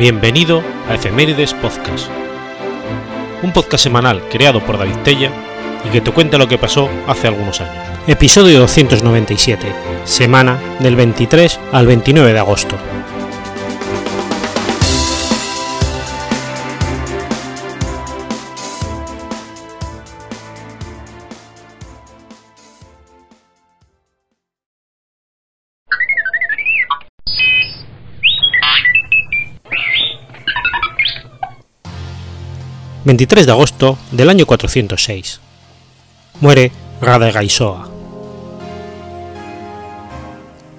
Bienvenido a Efemérides Podcast, un podcast semanal creado por David Tella y que te cuenta lo que pasó hace algunos años. Episodio 297, semana del 23 al 29 de agosto. 23 de agosto del año 406. Muere Radagaisoa.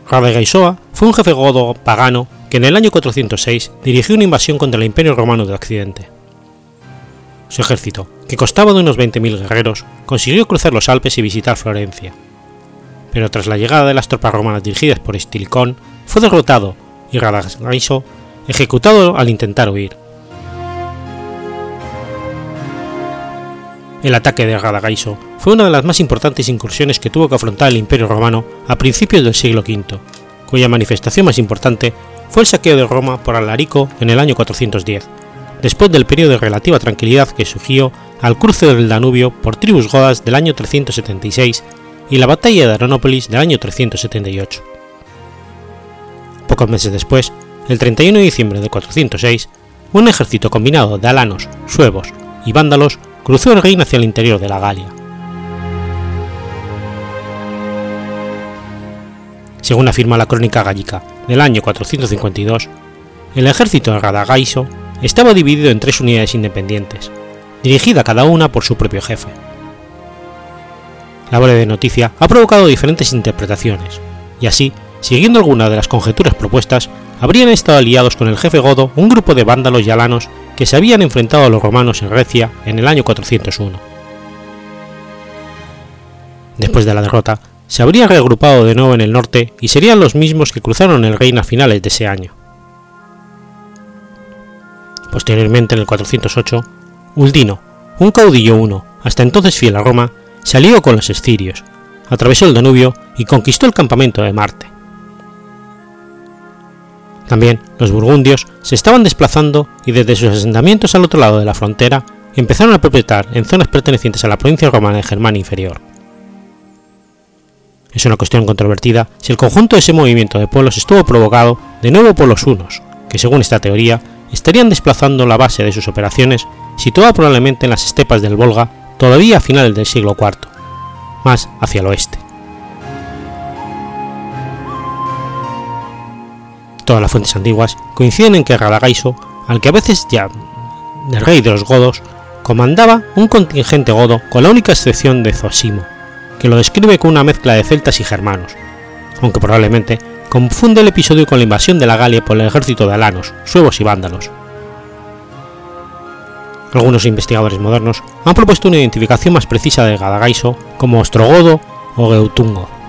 Radagaisoa fue un jefe godo pagano que en el año 406 dirigió una invasión contra el Imperio Romano de Occidente. Su ejército, que constaba de unos 20.000 guerreros, consiguió cruzar los Alpes y visitar Florencia. Pero tras la llegada de las tropas romanas dirigidas por Estilicón, fue derrotado y Radagaiso ejecutado al intentar huir. El ataque de Radagaiso fue una de las más importantes incursiones que tuvo que afrontar el Imperio Romano a principios del siglo V, cuya manifestación más importante fue el saqueo de Roma por Alarico en el año 410, después del periodo de relativa tranquilidad que surgió al cruce del Danubio por tribus godas del año 376 y la batalla de Aronópolis del año 378. Pocos meses después, el 31 de diciembre de 406, un ejército combinado de alanos, suevos y vándalos cruzó el Rin hacia el interior de la Galia. Según afirma la crónica gallica del año 452, el ejército de Radagaiso estaba dividido en tres unidades independientes, dirigida cada una por su propio jefe. La breve noticia ha provocado diferentes interpretaciones, y así, siguiendo algunas de las conjeturas propuestas, habrían estado aliados con el jefe godo un grupo de vándalos y alanos que se habían enfrentado a los romanos en Grecia en el año 401. Después de la derrota, se habrían reagrupado de nuevo en el norte y serían los mismos que cruzaron el Reino a finales de ese año. Posteriormente, en el 408, Uldino, un caudillo uno, hasta entonces fiel a Roma, se alió con los escirios, atravesó el Danubio y conquistó el campamento de Marte. También los burgundios se estaban desplazando y desde sus asentamientos al otro lado de la frontera empezaron a propietariar en zonas pertenecientes a la provincia romana de Germania Inferior. Es una cuestión controvertida si el conjunto de ese movimiento de pueblos estuvo provocado de nuevo por los hunos, que según esta teoría estarían desplazando la base de sus operaciones situada probablemente en las estepas del Volga todavía a finales del siglo IV, más hacia el oeste. Todas las fuentes antiguas coinciden en que Radagaiso, al que a veces ya el rey de los godos, comandaba un contingente godo con la única excepción de Zosimo, que lo describe con una mezcla de celtas y germanos, aunque probablemente confunde el episodio con la invasión de la Galia por el ejército de alanos, suevos y vándalos. Algunos investigadores modernos han propuesto una identificación más precisa de Radagaiso como ostrogodo o geutungo.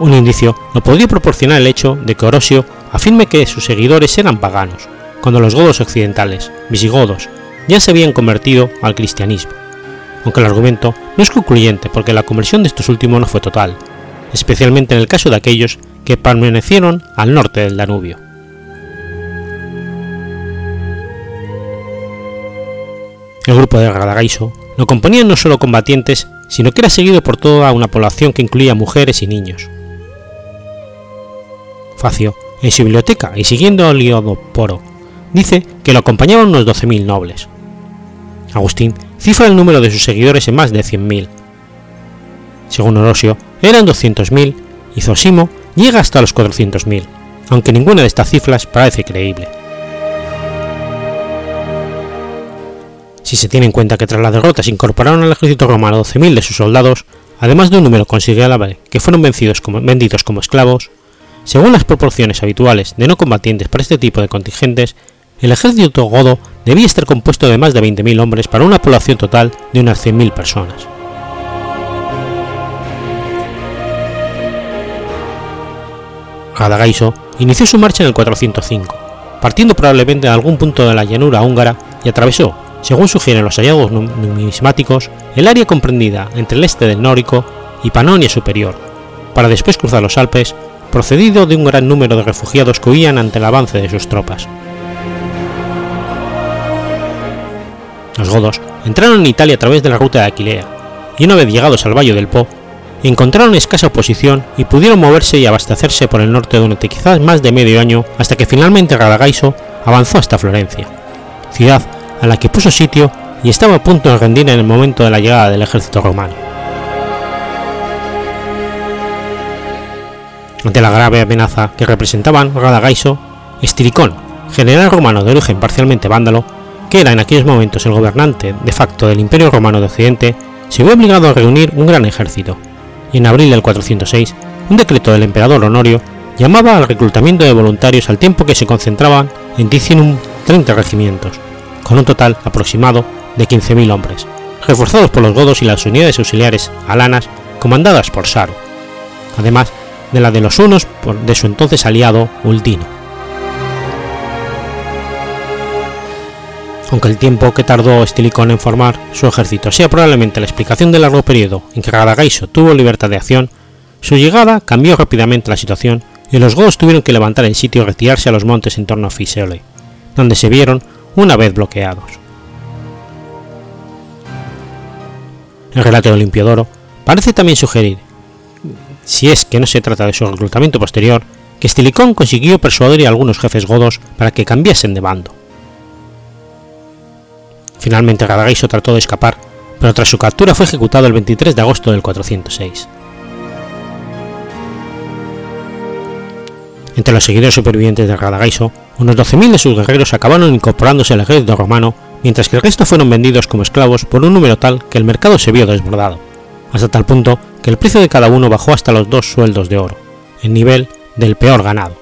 Un indicio lo podría proporcionar el hecho de que Orosio afirme que sus seguidores eran paganos, cuando los godos occidentales, visigodos, ya se habían convertido al cristianismo, aunque el argumento no es concluyente porque la conversión de estos últimos no fue total, especialmente en el caso de aquellos que permanecieron al norte del Danubio. El grupo de Radagaiso lo componían no solo combatientes, sino que era seguido por toda una población que incluía mujeres y niños. Facio, en su biblioteca y siguiendo a Liodoporo, dice que lo acompañaban unos 12.000 nobles. Agustín cifra el número de sus seguidores en más de 100.000. Según Orosio, eran 200.000 y Zosimo llega hasta los 400.000, aunque ninguna de estas cifras parece creíble. Si se tiene en cuenta que tras la derrota se incorporaron al ejército romano 12.000 de sus soldados, además de un número considerable que fueron vencidos como, vendidos como esclavos, según las proporciones habituales de no combatientes para este tipo de contingentes, el ejército godo debía estar compuesto de más de 20.000 hombres para una población total de unas 100.000 personas. Radagaiso inició su marcha en el 405, partiendo probablemente de algún punto de la llanura húngara y atravesó, según sugieren los hallazgos numismáticos, el área comprendida entre el este del Nórico y Panonia Superior, para después cruzar los Alpes, procedido de un gran número de refugiados que huían ante el avance de sus tropas. Los godos entraron en Italia a través de la ruta de Aquilea, y una vez llegados al Valle del Po, encontraron escasa oposición y pudieron moverse y abastecerse por el norte durante quizás más de medio año hasta que finalmente Radagaiso avanzó hasta Florencia, ciudad a la que puso sitio y estaba a punto de rendir en el momento de la llegada del ejército romano. Ante la grave amenaza que representaban Radagaiso, Estiricón, general romano de origen parcialmente vándalo, que era en aquellos momentos el gobernante de facto del Imperio Romano de Occidente, se vio obligado a reunir un gran ejército, y en abril del 406, un decreto del emperador Honorio llamaba al reclutamiento de voluntarios al tiempo que se concentraban en Ticinum 30 regimientos, con un total aproximado de 15.000 hombres, reforzados por los godos y las unidades auxiliares alanas comandadas por Saro, además de la de los unos de su entonces aliado Ultino. Aunque el tiempo que tardó Estilicón en formar su ejército sea probablemente la explicación del largo periodo en que Radagaiso tuvo libertad de acción, su llegada cambió rápidamente la situación y los godos tuvieron que levantar el sitio y retirarse a los montes en torno a Fiseole, donde se vieron una vez bloqueados. El relato de Olimpiodoro parece también sugerir, si es que no se trata de su reclutamiento posterior, que Estilicón consiguió persuadir a algunos jefes godos para que cambiasen de bando. Finalmente Radagaiso trató de escapar, pero tras su captura fue ejecutado el 23 de agosto del 406. Entre los seguidores supervivientes de Radagaiso, unos 12.000 de sus guerreros acabaron incorporándose al ejército romano, mientras que el resto fueron vendidos como esclavos por un número tal que el mercado se vio desbordado, hasta tal punto que el precio de cada uno bajó hasta los dos sueldos de oro, el nivel del peor ganado.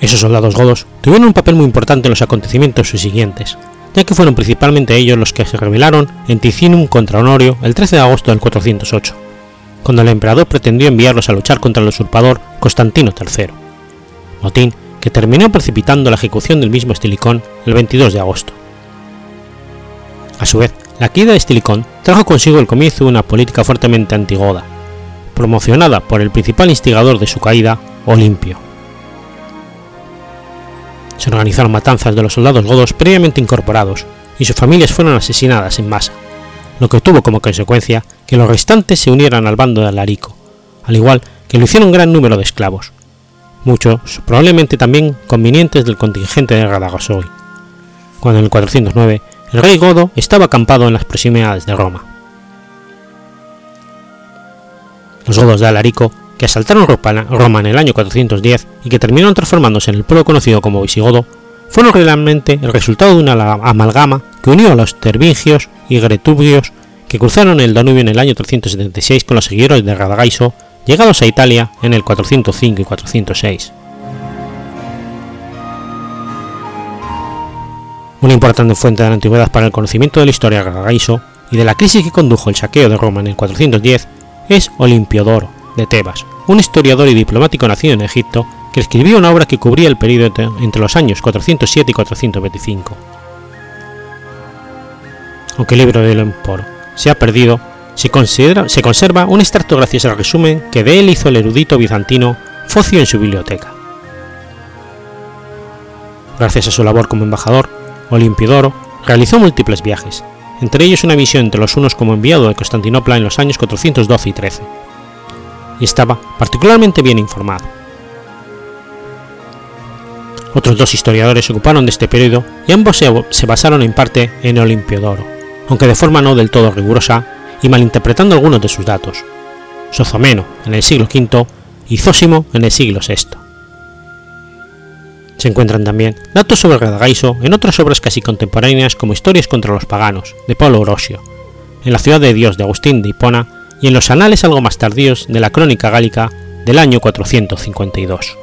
Esos soldados godos tuvieron un papel muy importante en los acontecimientos subsiguientes, ya que fueron principalmente ellos los que se rebelaron en Ticinum contra Honorio el 13 de agosto del 408, cuando el emperador pretendió enviarlos a luchar contra el usurpador Constantino III, motín que terminó precipitando la ejecución del mismo Estilicón el 22 de agosto. A su vez, la caída de Estilicón trajo consigo el comienzo de una política fuertemente antigoda, promocionada por el principal instigador de su caída, Olimpio. Se organizaron matanzas de los soldados godos previamente incorporados, y sus familias fueron asesinadas en masa, lo que tuvo como consecuencia que los restantes se unieran al bando de Alarico, al igual que lo hicieron un gran número de esclavos, muchos probablemente también convenientes del contingente de Radagosoi, cuando en el 409 el rey godo estaba acampado en las proximidades de Roma. Los godos de Alarico, que asaltaron Roma en el año 410 y que terminaron transformándose en el pueblo conocido como visigodo, fueron realmente el resultado de una amalgama que unió a los tervingios y gretubios que cruzaron el Danubio en el año 376 con los seguidores de Radagaiso, llegados a Italia en el 405 y 406. Una importante fuente de la antigüedad para el conocimiento de la historia de y de la crisis que condujo el saqueo de Roma en el 410 es Olimpiodoro, de Tebas, un historiador y diplomático nacido en Egipto que escribió una obra que cubría el periodo entre los años 407 y 425. Aunque el libro del Emporo se ha perdido, se, se conserva un extracto gracias al resumen que de él hizo el erudito bizantino Focio en su biblioteca. Gracias a su labor como embajador, Olimpiodoro realizó múltiples viajes, entre ellos una misión entre los unos como enviado de Constantinopla en los años 412 y 13, y estaba particularmente bien informado. Otros dos historiadores se ocuparon de este periodo y ambos se, basaron en parte en Olimpiodoro, aunque de forma no del todo rigurosa y malinterpretando algunos de sus datos. Sozomeno en el siglo V y Zósimo en el siglo VI. Se encuentran también datos sobre Radagaiso en otras obras casi contemporáneas como Historias contra los paganos, de Paulo Orosio, en La ciudad de Dios de Agustín de Hipona y en los anales algo más tardíos de la Crónica Gálica del año 452.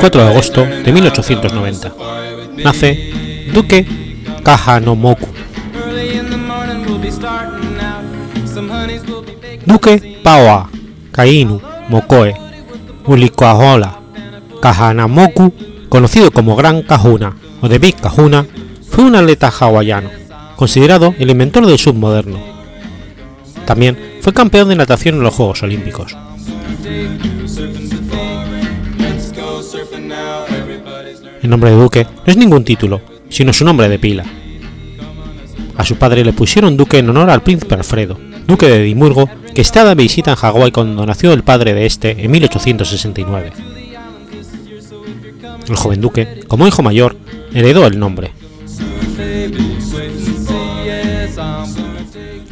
24 de agosto de 1890. Nace Duque Kahanomoku. Duque Paoa Kainu Mokoe Ulikoahola Kahanamoku, conocido como Gran Kahuna o de Big Kahuna, fue un atleta hawaiano, considerado el inventor del submoderno. También fue campeón de natación en los Juegos Olímpicos. El nombre de Duque no es ningún título, sino su nombre de pila. A su padre le pusieron Duque en honor al príncipe Alfredo, duque de Edimburgo, que estaba de visita en Hawái cuando nació el padre de este en 1869. El joven duque, como hijo mayor, heredó el nombre.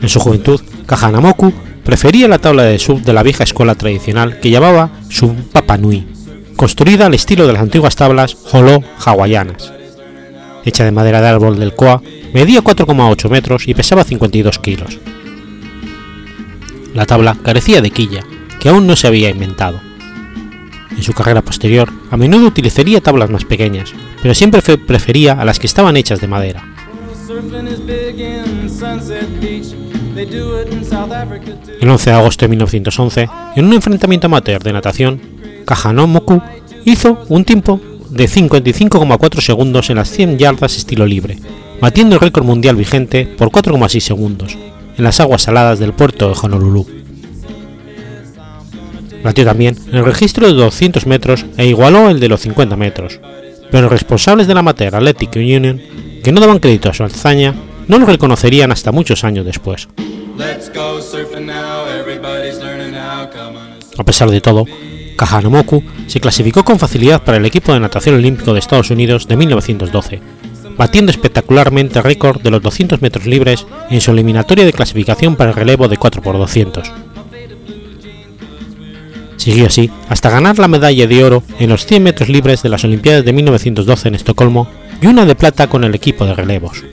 En su juventud, Kahanamoku prefería la tabla de surf de la vieja escuela tradicional que llamaba su Papanui, construida al estilo de las antiguas tablas holo hawaianas. Hecha de madera de árbol del koa, medía 4,8 metros y pesaba 52 kilos. La tabla carecía de quilla, que aún no se había inventado. En su carrera posterior, a menudo utilizaría tablas más pequeñas, pero siempre prefería a las que estaban hechas de madera. El 11 de agosto de 1911, en un enfrentamiento amateur de natación, Kahanomoku hizo un tiempo de 55,4 segundos en las 100 yardas estilo libre, batiendo el récord mundial vigente por 4,6 segundos en las aguas saladas del puerto de Honolulu. Batió también el registro de 200 metros e igualó el de los 50 metros, pero los responsables de la Amateur Athletic Union, que no daban crédito a su hazaña, no lo reconocerían hasta muchos años después. A pesar de todo, Kahanamoku se clasificó con facilidad para el equipo de natación olímpico de Estados Unidos de 1912, batiendo espectacularmente el récord de los 200 metros libres en su eliminatoria de clasificación para el relevo de 4x200. Siguió así hasta ganar la medalla de oro en los 100 metros libres de las Olimpiadas de 1912 en Estocolmo y una de plata con el equipo de relevos.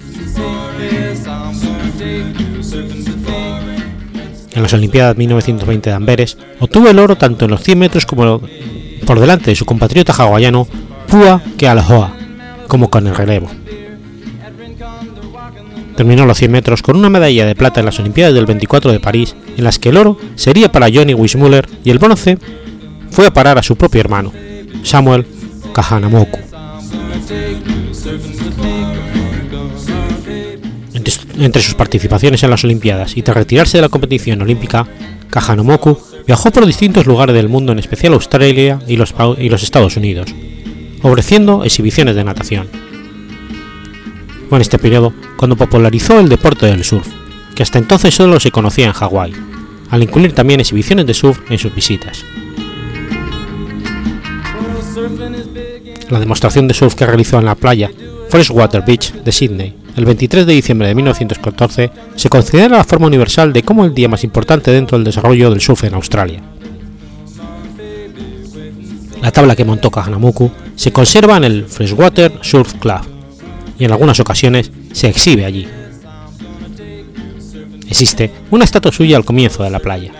En las Olimpiadas 1920 de Amberes obtuvo el oro tanto en los 100 metros como por delante de su compatriota hawaiano Pua Kealoha, como con el relevo. Terminó los 100 metros con una medalla de plata en las Olimpiadas del 24 de París, en las que el oro sería para Johnny Weissmuller y el bronce fue a parar a su propio hermano, Samuel Kahanamoku. Entre sus participaciones en las Olimpiadas y tras retirarse de la competición olímpica, Kahanamoku viajó por distintos lugares del mundo, en especial Australia y los, y los Estados Unidos, ofreciendo exhibiciones de natación. Fue en este periodo cuando popularizó el deporte del surf, que hasta entonces solo se conocía en Hawái, al incluir también exhibiciones de surf en sus visitas. La demostración de surf que realizó en la playa Freshwater Beach de Sydney el 23 de diciembre de 1914 se considera la forma universal de cómo el día más importante dentro del desarrollo del surf en Australia. La tabla que montó Kahanamoku se conserva en el Freshwater Surf Club y en algunas ocasiones se exhibe allí. Existe una estatua suya al comienzo de la playa.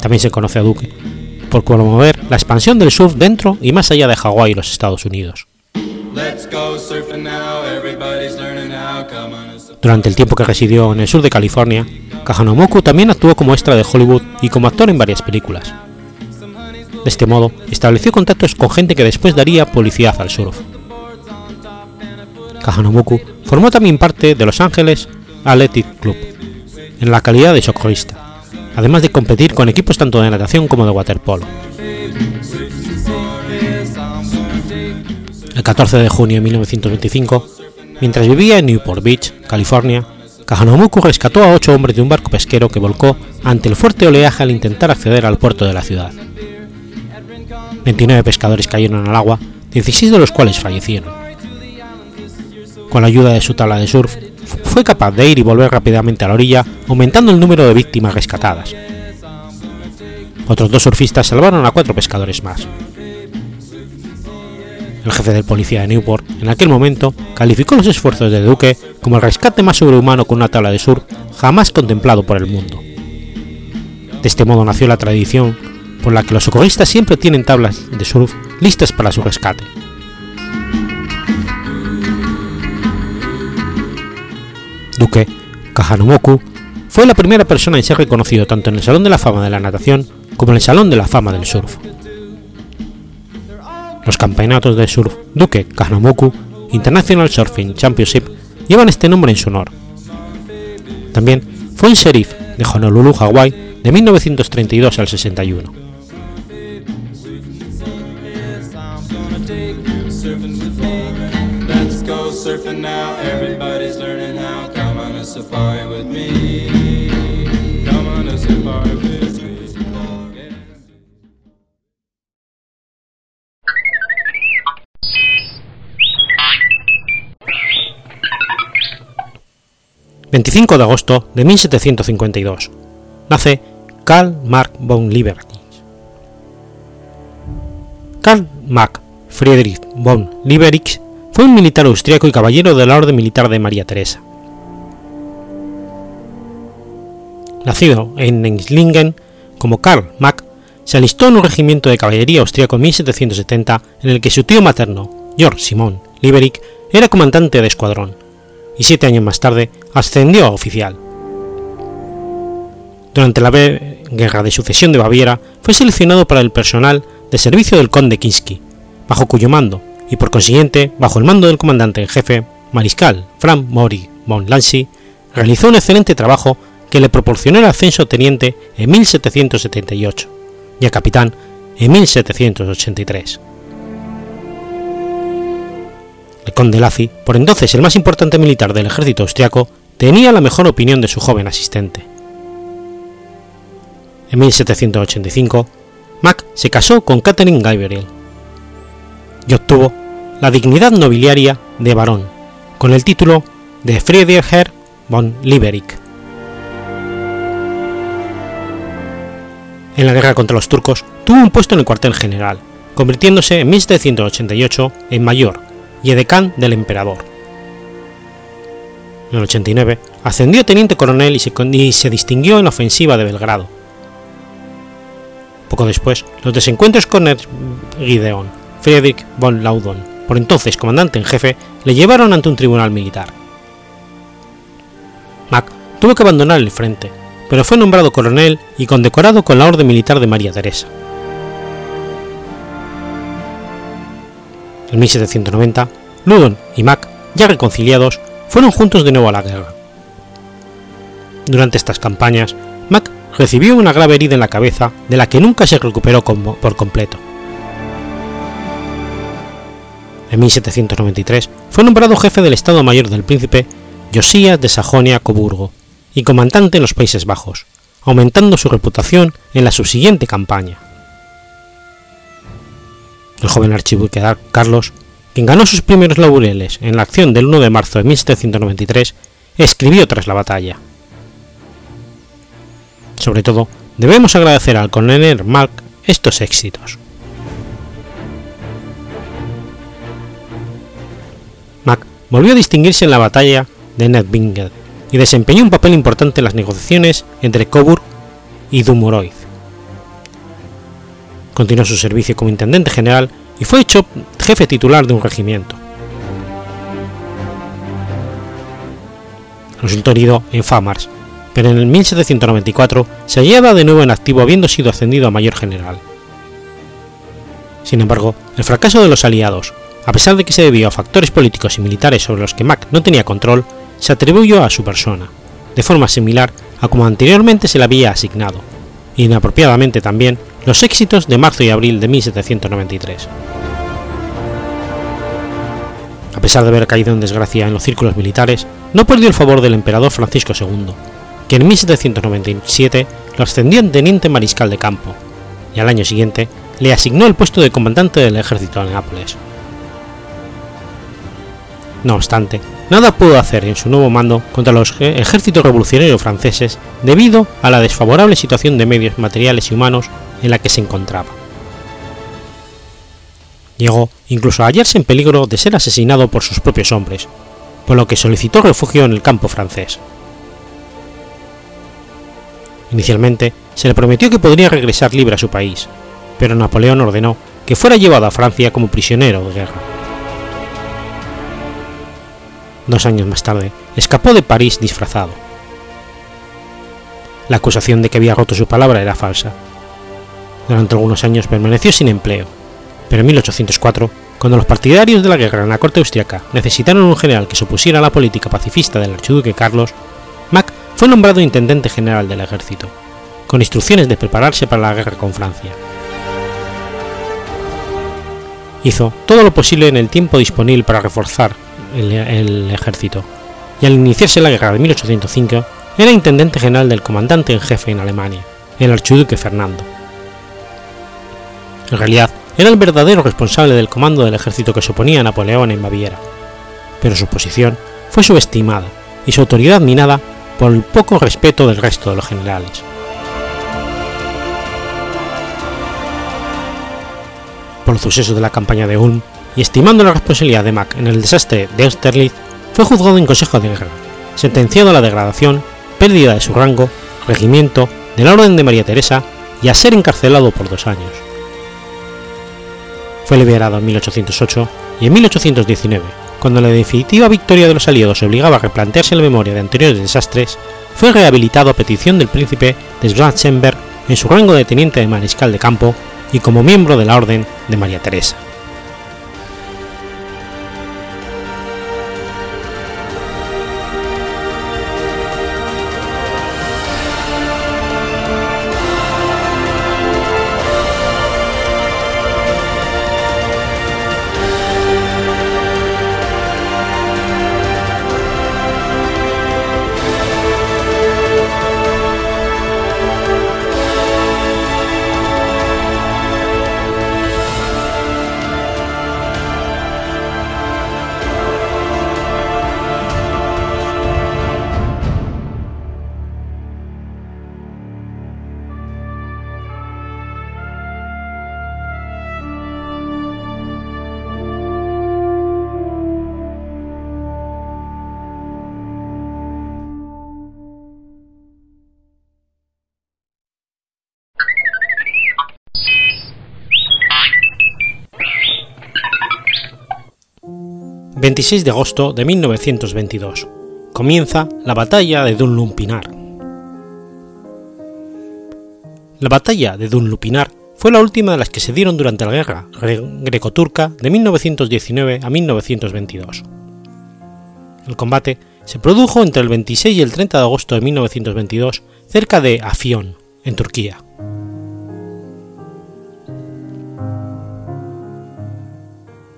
También se conoce a Duque por promover la expansión del surf dentro y más allá de Hawái y los Estados Unidos. Durante el tiempo que residió en el sur de California, Kahanamoku también actuó como extra de Hollywood y como actor en varias películas. De este modo, estableció contactos con gente que después daría publicidad al surf. Kahanamoku formó también parte de Los Ángeles Athletic Club, en la calidad de socorrista, además de competir con equipos tanto de natación como de waterpolo. El 14 de junio de 1925, mientras vivía en Newport Beach, California, Kahanamoku rescató a ocho hombres de un barco pesquero que volcó ante el fuerte oleaje al intentar acceder al puerto de la ciudad. 29 pescadores cayeron al agua, 16 de los cuales fallecieron. Con la ayuda de su tabla de surf, fue capaz de ir y volver rápidamente a la orilla, aumentando el número de víctimas rescatadas. Otros dos surfistas salvaron a cuatro pescadores más. El jefe de policía de Newport, en aquel momento, calificó los esfuerzos de Duque como el rescate más sobrehumano con una tabla de surf jamás contemplado por el mundo. De este modo nació la tradición por la que los socorristas siempre tienen tablas de surf listas para su rescate. Duque Kahanomoku fue la primera persona en ser reconocido tanto en el Salón de la Fama de la Natación como en el Salón de la Fama del Surf. Los campeonatos de surf Duque Kahanomoku International Surfing Championship llevan este nombre en su honor. También fue un sheriff de Honolulu, Hawái, de 1932 al 61. 25 de agosto de 1752. Nace Karl Marx von Lieberich. Karl Marx Friedrich von Lieberich fue un militar austriaco y caballero de la Orden Militar de María Teresa. Nacido en Eislingen como Karl Mack, se alistó en un regimiento de caballería austriaco en 1770 en el que su tío materno, Georg Simon Lieberich, era comandante de escuadrón, y siete años más tarde ascendió a oficial. Durante la Guerra de Sucesión de Baviera fue seleccionado para el personal de servicio del conde Kinsky, bajo cuyo mando, y por consiguiente bajo el mando del comandante en jefe, mariscal Frank Mori von Lancy, realizó un excelente trabajo que le proporcionó el ascenso a teniente en 1778 y a capitán en 1783. El conde Lacy, por entonces el más importante militar del ejército austriaco, tenía la mejor opinión de su joven asistente. En 1785, Mack se casó con Catherine Gabriel y obtuvo la dignidad nobiliaria de barón, con el título de Friedrich von Lieberich. En la guerra contra los turcos tuvo un puesto en el cuartel general, convirtiéndose en 1788 en mayor y del emperador. En el 89 ascendió a teniente coronel y se, distinguió en la ofensiva de Belgrado. Poco después, los desencuentros con Gideon Friedrich von Laudon, por entonces comandante en jefe, le llevaron ante un tribunal militar. Mack tuvo que abandonar el frente, pero fue nombrado coronel y condecorado con la Orden Militar de María Teresa. En 1790, Ludon y Mack, ya reconciliados, fueron juntos de nuevo a la guerra. Durante estas campañas, Mack recibió una grave herida en la cabeza de la que nunca se recuperó por completo. En 1793 fue nombrado jefe del Estado Mayor del Príncipe Josías de Sajonia-Coburgo y comandante en los Países Bajos, aumentando su reputación en la subsiguiente campaña. El joven archiduque Carlos, quien ganó sus primeros laureles en la acción del 1 de marzo de 1793, escribió tras la batalla. Sobre todo, debemos agradecer al coronel Mark estos éxitos. Mack volvió a distinguirse en la batalla de Nedbinger y desempeñó un papel importante en las negociaciones entre Coburg y Dumoroid. Continuó su servicio como intendente general y fue hecho jefe titular de un regimiento. Resultó herido en Famars, pero en el 1794 se hallaba de nuevo en activo habiendo sido ascendido a mayor general. Sin embargo, el fracaso de los aliados, a pesar de que se debió a factores políticos y militares sobre los que Mack no tenía control, se atribuyó a su persona, de forma similar a como anteriormente se le había asignado, inapropiadamente también los éxitos de marzo y abril de 1793. A pesar de haber caído en desgracia en los círculos militares, no perdió el favor del emperador Francisco II, que en 1797 lo ascendió en teniente mariscal de campo, y al año siguiente le asignó el puesto de comandante del ejército en Nápoles. No obstante, nada pudo hacer en su nuevo mando contra los ejércitos revolucionarios franceses debido a la desfavorable situación de medios materiales y humanos en la que se encontraba. Llegó incluso a hallarse en peligro de ser asesinado por sus propios hombres, por lo que solicitó refugio en el campo francés. Inicialmente, se le prometió que podría regresar libre a su país, pero Napoleón ordenó que fuera llevado a Francia como prisionero de guerra. Dos años más tarde, escapó de París disfrazado. La acusación de que había roto su palabra era falsa. Durante algunos años permaneció sin empleo, pero en 1804, cuando los partidarios de la guerra en la corte austriaca necesitaron un general que se opusiera a la política pacifista del archiduque Carlos, Mack fue nombrado intendente general del ejército, con instrucciones de prepararse para la guerra con Francia. Hizo todo lo posible en el tiempo disponible para reforzar el, el ejército, y al iniciarse la guerra de 1805 era intendente general del comandante en jefe en Alemania, el archiduque Fernando. En realidad, era el verdadero responsable del comando del ejército que se oponía a Napoleón en Baviera, pero su posición fue subestimada y su autoridad minada por el poco respeto del resto de los generales. Por los sucesos de la campaña de Ulm y estimando la responsabilidad de Mack en el desastre de Austerlitz, fue juzgado en Consejo de Guerra, sentenciado a la degradación, pérdida de su rango, regimiento, de la Orden de María Teresa y a ser encarcelado por dos años. Fue liberado en 1808 y en 1819, cuando la definitiva victoria de los aliados obligaba a replantearse la memoria de anteriores desastres, fue rehabilitado a petición del príncipe de Schwarzenberg en su rango de teniente de mariscal de campo y como miembro de la Orden de María Teresa. 26 de agosto de 1922. Comienza la batalla de Dunlupinar. La batalla de Dunlupinar fue la última de las que se dieron durante la guerra greco-turca de 1919 a 1922. El combate se produjo entre el 26 y el 30 de agosto de 1922 cerca de Afión, en Turquía.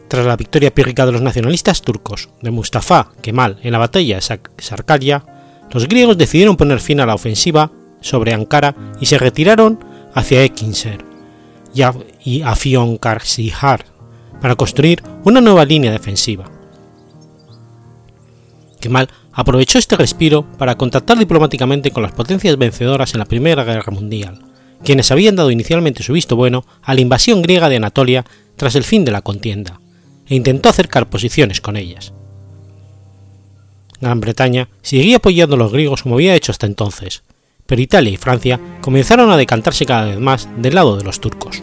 Tras la victoria pírrica de los nacionalistas turcos de Mustafa Kemal en la batalla de Sarkaria, los griegos decidieron poner fin a la ofensiva sobre Ankara y se retiraron hacia Ekinser y Afyonkarahisar para construir una nueva línea defensiva. Kemal aprovechó este respiro para contactar diplomáticamente con las potencias vencedoras en la Primera Guerra Mundial, quienes habían dado inicialmente su visto bueno a la invasión griega de Anatolia tras el fin de la contienda e intentó acercar posiciones con ellas. Gran Bretaña seguía apoyando a los griegos como había hecho hasta entonces, pero Italia y Francia comenzaron a decantarse cada vez más del lado de los turcos.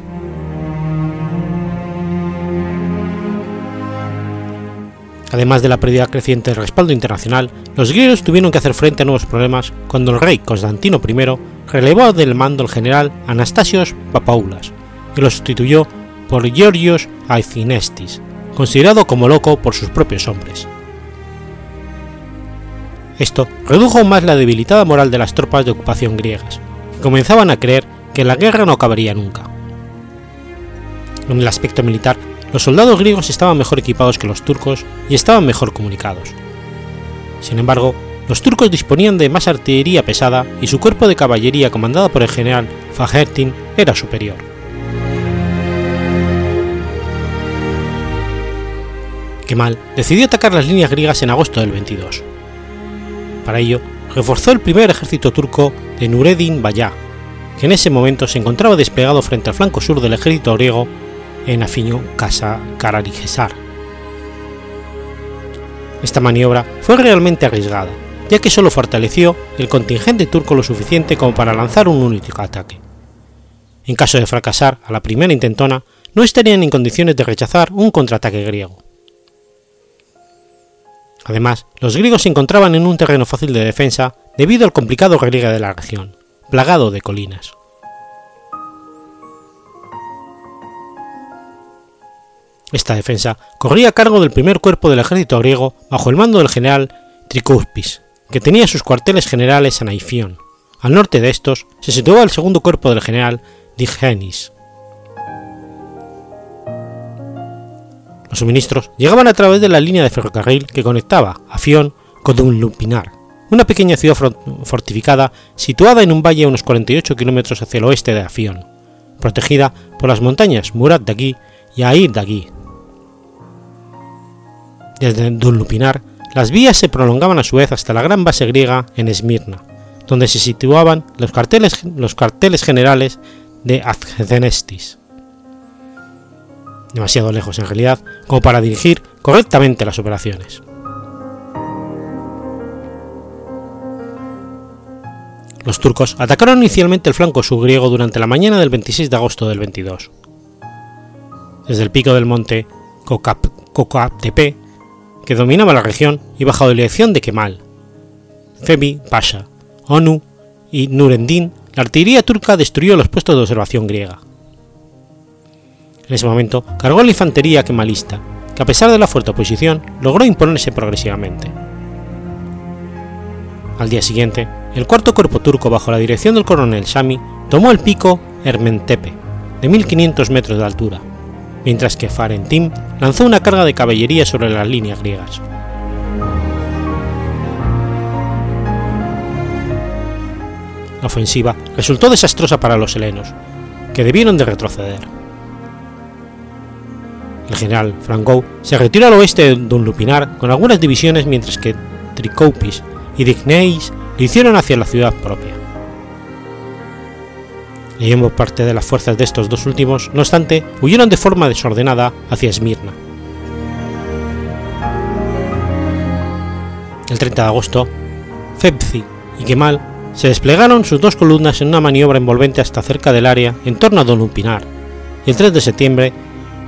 Además de la pérdida creciente del respaldo internacional, los griegos tuvieron que hacer frente a nuevos problemas cuando el rey Constantino I relevó del mando al general Anastasios Papoulas y lo sustituyó por Georgios Aizinestis, considerado como loco por sus propios hombres. Esto redujo aún más la debilitada moral de las tropas de ocupación griegas, que comenzaban a creer que la guerra no acabaría nunca. En el aspecto militar, los soldados griegos estaban mejor equipados que los turcos y estaban mejor comunicados. Sin embargo, los turcos disponían de más artillería pesada y su cuerpo de caballería comandado por el general Fahrettin era superior. Kemal decidió atacar las líneas griegas en agosto del 22. Para ello, reforzó el primer ejército turco de Nureddin Bayá, que en ese momento se encontraba desplegado frente al flanco sur del ejército griego en Afiño Kararijesar. Esta maniobra fue realmente arriesgada, ya que solo fortaleció el contingente turco lo suficiente como para lanzar un único ataque. En caso de fracasar a la primera intentona, no estarían en condiciones de rechazar un contraataque griego. Además, los griegos se encontraban en un terreno fácil de defensa debido al complicado relieve de la región, plagado de colinas. Esta defensa corría a cargo del primer cuerpo del ejército griego bajo el mando del general Tricouspis, que tenía sus cuarteles generales en Aifion. Al norte de estos se situaba el segundo cuerpo del general Digenis. Los suministros llegaban a través de la línea de ferrocarril que conectaba Afión con Dunlupinar, una pequeña ciudad fortificada situada en un valle a unos 48 kilómetros hacia el oeste de Afión, protegida por las montañas Murat Dagui y Air Dagui. Desde Dunlupinar, las vías se prolongaban a su vez hasta la gran base griega en Esmirna, donde se situaban los carteles, los carteles generales de Azgenestis. Demasiado lejos en realidad como para dirigir correctamente las operaciones. Los turcos atacaron inicialmente el flanco subgriego durante la mañana del 26 de agosto del 22. Desde el pico del monte Kokaptepe, que dominaba la región, y bajo la dirección de Kemal, Febi Pasha, Onu y Nurendin la artillería turca destruyó los puestos de observación griega. En ese momento cargó la infantería kemalista, que a pesar de la fuerte oposición logró imponerse progresivamente. Al día siguiente, el cuarto cuerpo turco bajo la dirección del coronel Sami tomó el pico Ermentepe, de 1500 metros de altura, mientras que Farentim lanzó una carga de caballería sobre las líneas griegas. La ofensiva resultó desastrosa para los helenos, que debieron de retroceder. El general Franco se retiró al oeste de Dunlupinar con algunas divisiones mientras que Tricopis y Digneis lo hicieron hacia la ciudad propia. Leyendo parte de las fuerzas de estos dos últimos, no obstante, huyeron de forma desordenada hacia Esmirna. El 30 de agosto, Febzi y Kemal se desplegaron sus dos columnas en una maniobra envolvente hasta cerca del área en torno a Dunlupinar, y el 3 de septiembre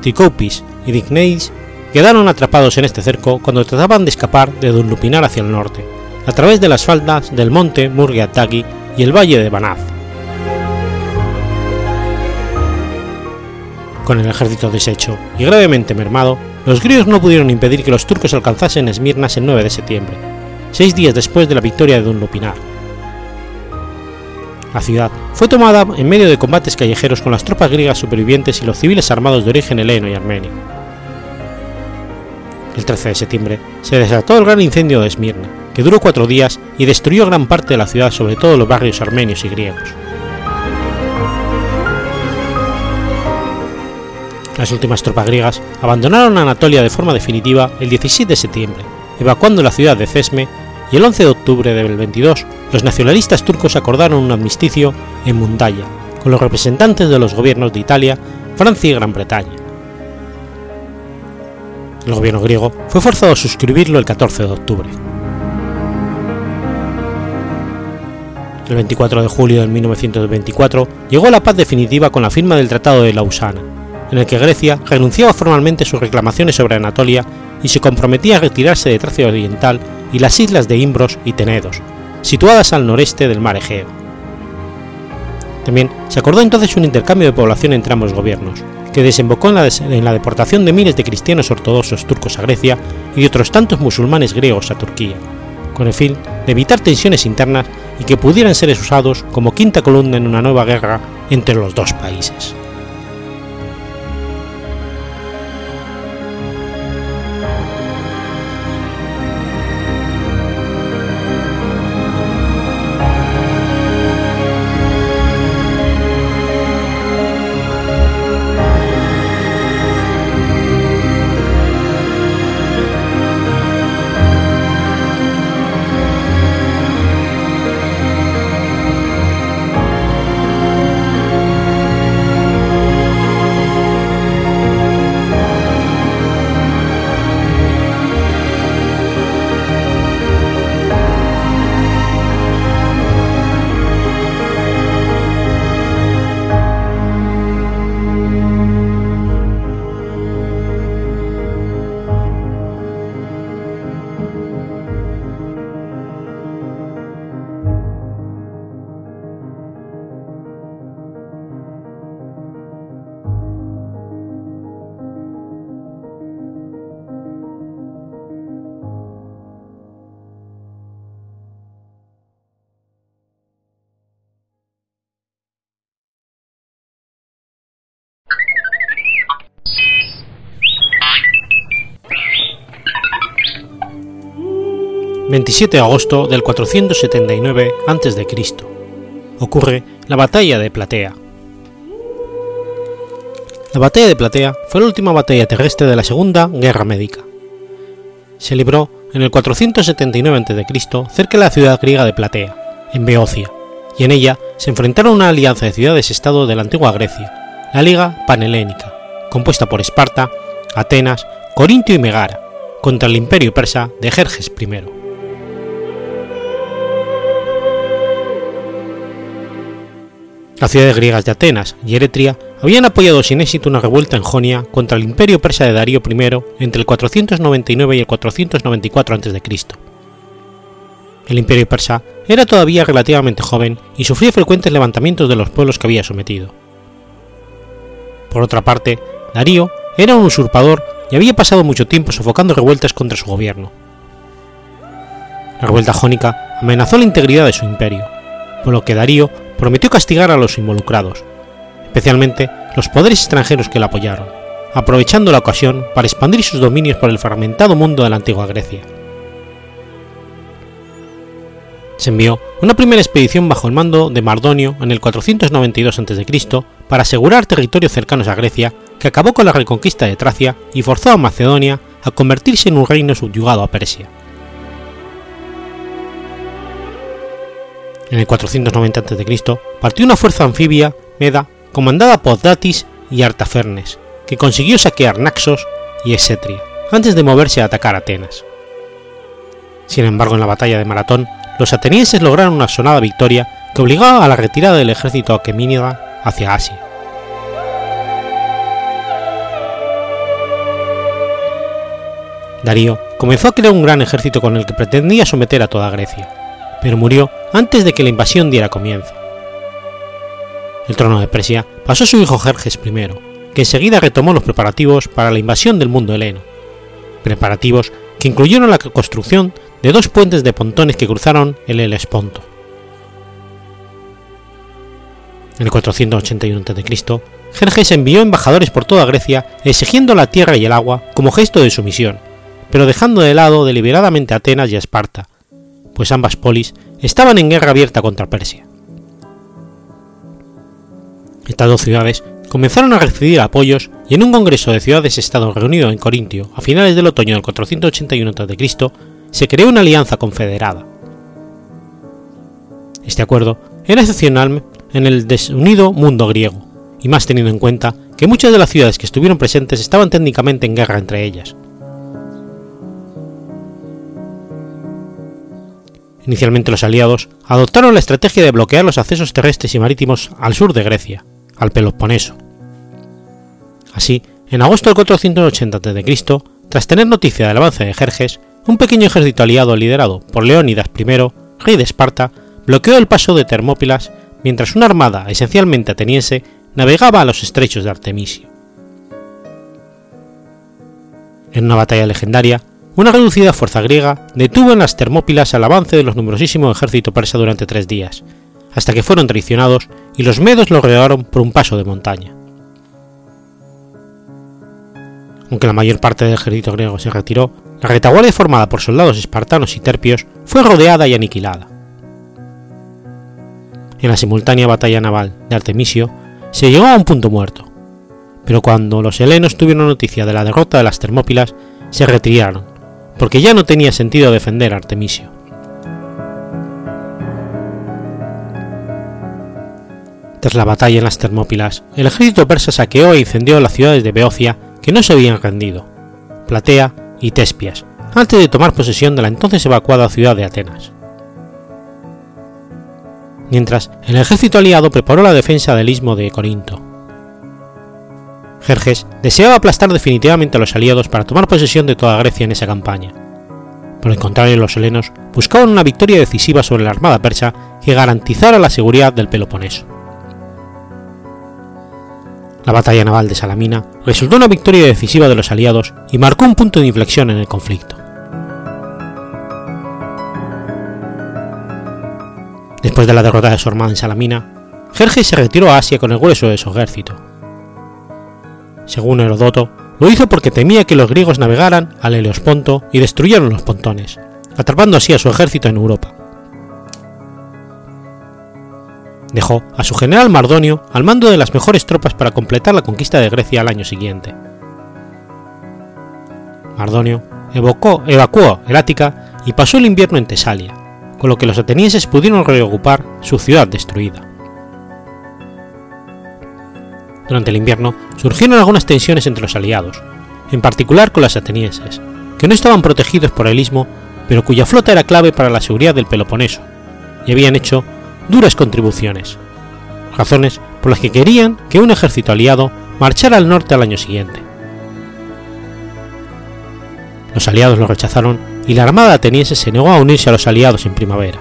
Tricopis y Digneis quedaron atrapados en este cerco cuando trataban de escapar de Dunlupinar hacia el norte, a través de las faldas del monte Murgiatagi y el valle de Banaz. Con el ejército deshecho y gravemente mermado, los griegos no pudieron impedir que los turcos alcanzasen Esmirnas el 9 de septiembre, seis días después de la victoria de Dunlupinar. La ciudad fue tomada en medio de combates callejeros con las tropas griegas supervivientes y los civiles armados de origen heleno y armenio. El 13 de septiembre se desató el gran incendio de Esmirna, que duró cuatro días y destruyó gran parte de la ciudad, sobre todo los barrios armenios y griegos. Las últimas tropas griegas abandonaron Anatolia de forma definitiva el 17 de septiembre, evacuando la ciudad de Cesme y el 11 de octubre del 22 los nacionalistas turcos acordaron un amnisticio en Mundaya con los representantes de los gobiernos de Italia, Francia y Gran Bretaña. El gobierno griego fue forzado a suscribirlo el 14 de octubre. El 24 de julio de 1924 llegó la paz definitiva con la firma del Tratado de Lausana, en el que Grecia renunciaba formalmente a sus reclamaciones sobre Anatolia y se comprometía a retirarse de Tracia Oriental y las islas de Imbros y Tenedos, situadas al noreste del mar Egeo. También se acordó entonces un intercambio de población entre ambos gobiernos, que desembocó en la, deportación de miles de cristianos ortodoxos turcos a Grecia y de otros tantos musulmanes griegos a Turquía, con el fin de evitar tensiones internas y que pudieran ser usados como quinta columna en una nueva guerra entre los dos países. 27 de agosto del 479 a.C. Ocurre la Batalla de Platea. La Batalla de Platea fue la última batalla terrestre de la Segunda Guerra Médica. Se libró en el 479 a.C. cerca de la ciudad griega de Platea, en Beocia, y en ella se enfrentaron una alianza de ciudades-estado de la antigua Grecia, la Liga Panhelénica, compuesta por Esparta, Atenas, Corintio y Megara, contra el imperio persa de Jerjes I. Las ciudades griegas de Atenas y Eretria habían apoyado sin éxito una revuelta en Jonia contra el imperio persa de Darío I entre el 499 y el 494 a.C. El imperio persa era todavía relativamente joven y sufría frecuentes levantamientos de los pueblos que había sometido. Por otra parte, Darío era un usurpador y había pasado mucho tiempo sofocando revueltas contra su gobierno. La revuelta jónica amenazó la integridad de su imperio, por lo que Darío prometió castigar a los involucrados, especialmente los poderes extranjeros que la apoyaron, aprovechando la ocasión para expandir sus dominios por el fragmentado mundo de la antigua Grecia. Se envió una primera expedición bajo el mando de Mardonio en el 492 a.C. para asegurar territorios cercanos a Grecia, que acabó con la reconquista de Tracia y forzó a Macedonia a convertirse en un reino subyugado a Persia. En el 490 a.C., partió una fuerza anfibia meda comandada por Datis y Artafernes, que consiguió saquear Naxos y Exetria, antes de moverse a atacar Atenas. Sin embargo, en la batalla de Maratón, los atenienses lograron una sonada victoria que obligó a la retirada del ejército aquemínida hacia Asia. Darío comenzó a crear un gran ejército con el que pretendía someter a toda Grecia, pero murió antes de que la invasión diera comienzo. El trono de Persia pasó a su hijo Jerjes I, que enseguida retomó los preparativos para la invasión del mundo heleno, preparativos que incluyeron la construcción de dos puentes de pontones que cruzaron el Helesponto. En el 481 a.C., Jerjes envió embajadores por toda Grecia exigiendo la tierra y el agua como gesto de sumisión, pero dejando de lado deliberadamente a Atenas y a Esparta, pues ambas polis estaban en guerra abierta contra Persia. Estas dos ciudades comenzaron a recibir apoyos y en un congreso de ciudades-estado reunido en Corintio a finales del otoño del 481 a.C., se creó una alianza confederada. Este acuerdo era excepcional en el desunido mundo griego, y más teniendo en cuenta que muchas de las ciudades que estuvieron presentes estaban técnicamente en guerra entre ellas, Inicialmente los aliados adoptaron la estrategia de bloquear los accesos terrestres y marítimos al sur de Grecia, al Peloponeso. Así, en agosto del 480 a.C., tras tener noticia del avance de Jerjes, un pequeño ejército aliado liderado por Leónidas I, rey de Esparta, bloqueó el paso de Termópilas mientras una armada esencialmente ateniense navegaba a los estrechos de Artemisio. En una batalla legendaria, una reducida fuerza griega detuvo en las Termópilas al avance de los numerosísimos ejércitos persa durante tres días, hasta que fueron traicionados y los medos lo rodearon por un paso de montaña. Aunque la mayor parte del ejército griego se retiró, la retaguardia formada por soldados espartanos y terpios fue rodeada y aniquilada. En la simultánea batalla naval de Artemisio se llegó a un punto muerto, pero cuando los helenos tuvieron noticia de la derrota de las Termópilas, se retiraron porque ya no tenía sentido defender a Artemisio. Tras la batalla en las Termópilas, el ejército persa saqueó e incendió las ciudades de Beocia que no se habían rendido, Platea y Tespias, antes de tomar posesión de la entonces evacuada ciudad de Atenas. Mientras, el ejército aliado preparó la defensa del istmo de Corinto, Jerjes deseaba aplastar definitivamente a los aliados para tomar posesión de toda Grecia en esa campaña. Por el contrario, los helenos buscaban una victoria decisiva sobre la armada persa que garantizara la seguridad del Peloponeso. La batalla naval de Salamina resultó una victoria decisiva de los aliados y marcó un punto de inflexión en el conflicto. Después de la derrota de su armada en Salamina, Jerjes se retiró a Asia con el grueso de su ejército, según Herodoto, lo hizo porque temía que los griegos navegaran al Heliosponto y destruyeron los pontones, atrapando así a su ejército en Europa. Dejó a su general Mardonio al mando de las mejores tropas para completar la conquista de Grecia al año siguiente. Mardonio evocó, evacuó el Ática y pasó el invierno en Tesalia, con lo que los atenienses pudieron reocupar su ciudad destruida. Durante el invierno surgieron algunas tensiones entre los aliados, en particular con los atenienses, que no estaban protegidos por el istmo, pero cuya flota era clave para la seguridad del Peloponeso, y habían hecho duras contribuciones, razones por las que querían que un ejército aliado marchara al norte al año siguiente. Los aliados lo rechazaron y la armada ateniense se negó a unirse a los aliados en primavera.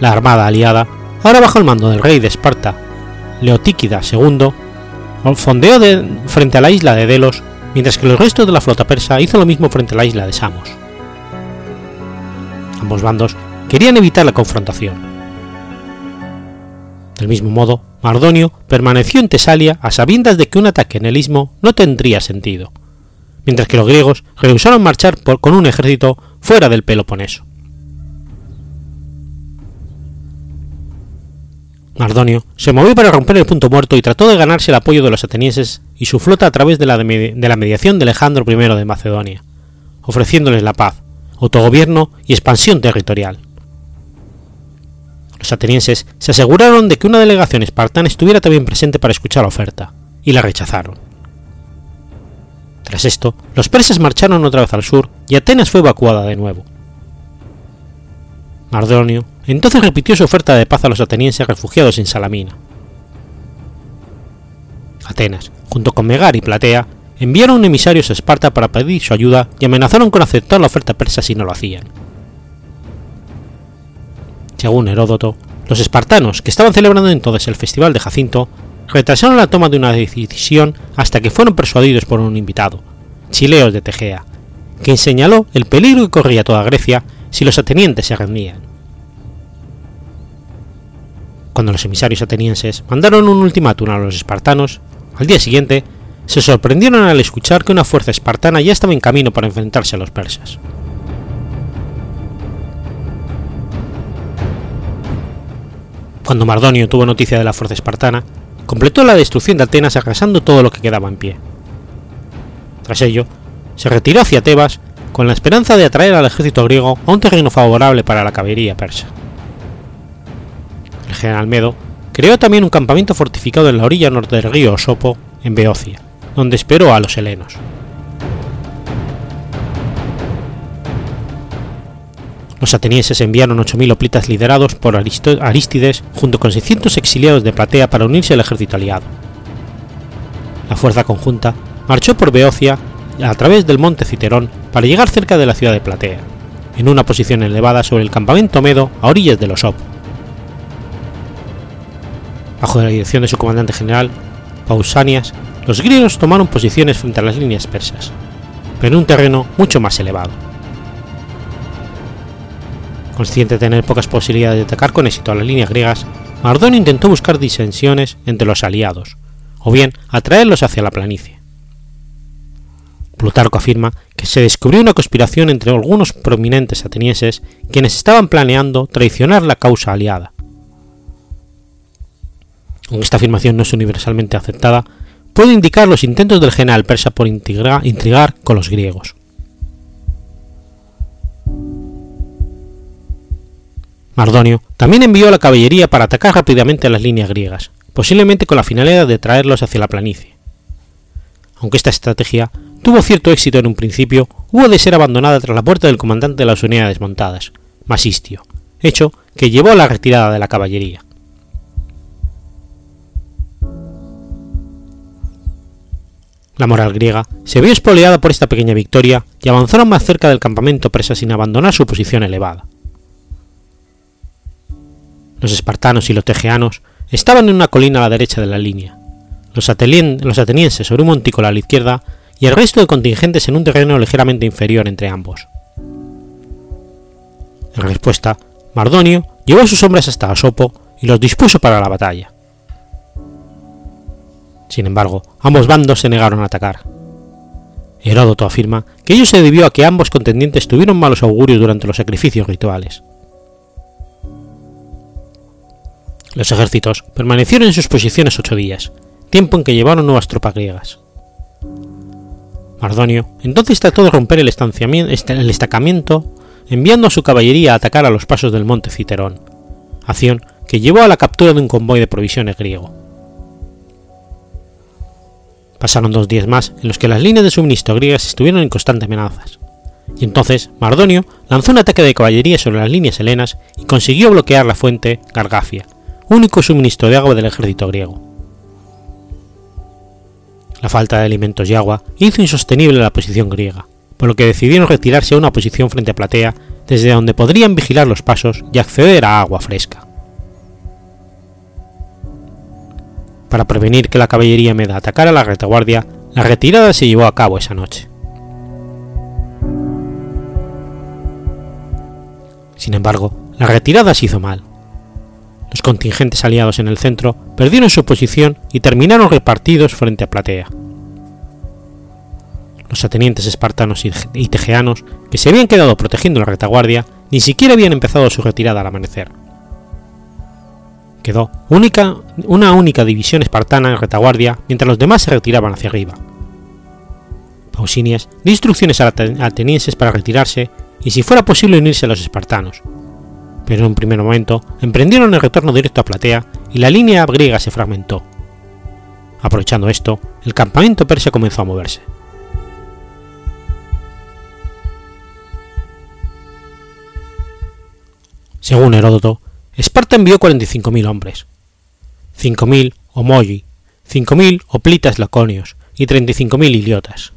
La armada aliada, ahora bajo el mando del rey de Esparta, Leotíquida II, fondeó de, frente a la isla de Delos, mientras que el resto de la flota persa hizo lo mismo frente a la isla de Samos. Ambos bandos querían evitar la confrontación. Del mismo modo, Mardonio permaneció en Tesalia a sabiendas de que un ataque en el istmo no tendría sentido, mientras que los griegos rehusaron marchar con un ejército fuera del Peloponeso. Mardonio se movió para romper el punto muerto y trató de ganarse el apoyo de los atenienses y su flota a través de la, de la mediación de Alejandro I de Macedonia, ofreciéndoles la paz, autogobierno y expansión territorial. Los atenienses se aseguraron de que una delegación espartana estuviera también presente para escuchar la oferta, y la rechazaron. Tras esto, los persas marcharon otra vez al sur y Atenas fue evacuada de nuevo. Mardonio entonces repitió su oferta de paz a los atenienses refugiados en Salamina. Atenas, junto con Megar y Platea, enviaron emisarios a Esparta para pedir su ayuda y amenazaron con aceptar la oferta persa si no lo hacían. Según Heródoto, los espartanos, que estaban celebrando entonces el festival de Jacinto, retrasaron la toma de una decisión hasta que fueron persuadidos por un invitado, Chileos de Tegea, quien señaló el peligro que corría toda Grecia si los atenienses se rendían. Cuando los emisarios atenienses mandaron un ultimátum a los espartanos, al día siguiente se sorprendieron al escuchar que una fuerza espartana ya estaba en camino para enfrentarse a los persas. Cuando Mardonio tuvo noticia de la fuerza espartana, completó la destrucción de Atenas arrasando todo lo que quedaba en pie. Tras ello, se retiró hacia Tebas con la esperanza de atraer al ejército griego a un terreno favorable para la caballería persa. El general Medo creó también un campamento fortificado en la orilla norte del río Osopo, en Beocia, donde esperó a los helenos. Los atenienses enviaron 8.000 hoplitas liderados por Aristides junto con 600 exiliados de Platea para unirse al ejército aliado. La fuerza conjunta marchó por Beocia a través del monte Citerón para llegar cerca de la ciudad de Platea, en una posición elevada sobre el campamento Medo a orillas de los Op. Bajo la dirección de su comandante general, Pausanias, los griegos tomaron posiciones frente a las líneas persas, pero en un terreno mucho más elevado Consciente de tener pocas posibilidades de atacar con éxito a las líneas griegas, Mardonio intentó buscar disensiones entre los aliados, o bien atraerlos hacia la planicie. Plutarco afirma que se descubrió una conspiración entre algunos prominentes atenienses quienes estaban planeando traicionar la causa aliada. Aunque esta afirmación no es universalmente aceptada, puede indicar los intentos del general persa por intrigar con los griegos. Mardonio también envió a la caballería para atacar rápidamente a las líneas griegas, posiblemente con la finalidad de traerlos hacia la planicie. Aunque esta estrategia tuvo cierto éxito en un principio, hubo de ser abandonada tras la muerte del comandante de las unidades montadas, Masistio, hecho que llevó a la retirada de la caballería. La moral griega se vio espoleada por esta pequeña victoria y avanzaron más cerca del campamento presa sin abandonar su posición elevada. Los espartanos y los tegeanos estaban en una colina a la derecha de la línea, los, atenienses sobre un montículo a la izquierda y el resto de contingentes en un terreno ligeramente inferior entre ambos. En respuesta, Mardonio llevó a sus hombres hasta Asopo y los dispuso para la batalla. Sin embargo, ambos bandos se negaron a atacar. Heródoto afirma que ello se debió a que ambos contendientes tuvieron malos augurios durante los sacrificios rituales. Los ejércitos permanecieron en sus posiciones ocho días, tiempo en que llevaron nuevas tropas griegas. Mardonio entonces trató de romper el, el estacamiento enviando a su caballería a atacar a los pasos del monte Citerón, acción que llevó a la captura de un convoy de provisiones griego. Pasaron dos días más en los que las líneas de suministro griegas estuvieron en constantes amenazas, y entonces Mardonio lanzó un ataque de caballería sobre las líneas helenas y consiguió bloquear la fuente Gargafia, único suministro de agua del ejército griego. La falta de alimentos y agua hizo insostenible la posición griega, por lo que decidieron retirarse a una posición frente a Platea, desde donde podrían vigilar los pasos y acceder a agua fresca. Para prevenir que la caballería meda atacara la retaguardia, la retirada se llevó a cabo esa noche. Sin embargo, la retirada se hizo mal. Los contingentes aliados en el centro perdieron su posición y terminaron repartidos frente a Platea. Los atenientes espartanos y tegeanos, que se habían quedado protegiendo la retaguardia, ni siquiera habían empezado su retirada al amanecer. Quedó una única división espartana en retaguardia mientras los demás se retiraban hacia arriba. Pausinias dio instrucciones a atenienses para retirarse y si fuera posible unirse a los espartanos, pero en un primer momento emprendieron el retorno directo a Platea y la línea griega se fragmentó. Aprovechando esto, el campamento persa comenzó a moverse. Según Heródoto, Esparta envió 45.000 hombres, 5.000 homoyi, 5.000 hoplitas laconios y 35.000 iliotas.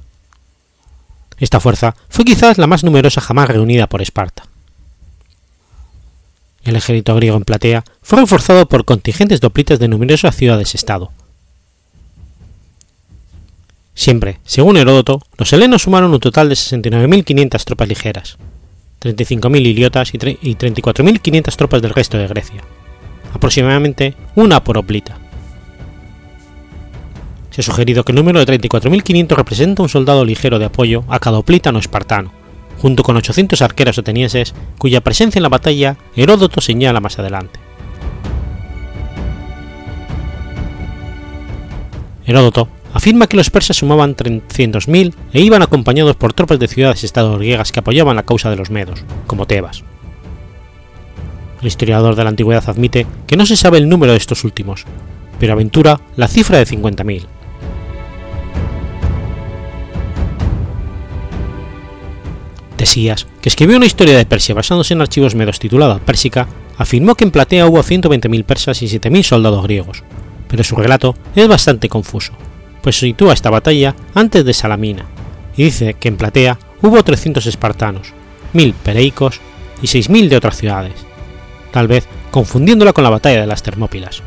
Esta fuerza fue quizás la más numerosa jamás reunida por Esparta. El ejército griego en Platea fue reforzado por contingentes de hoplitas de numerosas ciudades-estado. Siempre, según Heródoto, los helenos sumaron un total de 69.500 tropas ligeras, 35.000 iliotas y 34.500 tropas del resto de Grecia, aproximadamente una por oplita. Se ha sugerido que el número de 34.500 representa un soldado ligero de apoyo a cada oplita no espartano, junto con 800 arqueros atenienses cuya presencia en la batalla Heródoto señala más adelante. Heródoto afirma que los persas sumaban 300.000 e iban acompañados por tropas de ciudades-estado griegas que apoyaban la causa de los medos, como Tebas. El historiador de la antigüedad admite que no se sabe el número de estos últimos, pero aventura la cifra de 50.000. Tesías, que escribió una historia de Persia basándose en archivos medos titulada Pérsica, afirmó que en Platea hubo 120.000 persas y 7.000 soldados griegos, pero su relato es bastante confuso pues sitúa esta batalla antes de Salamina, y dice que en Platea hubo 300 espartanos, 1000 pereicos y 6000 de otras ciudades, tal vez confundiéndola con la batalla de las Termópilas.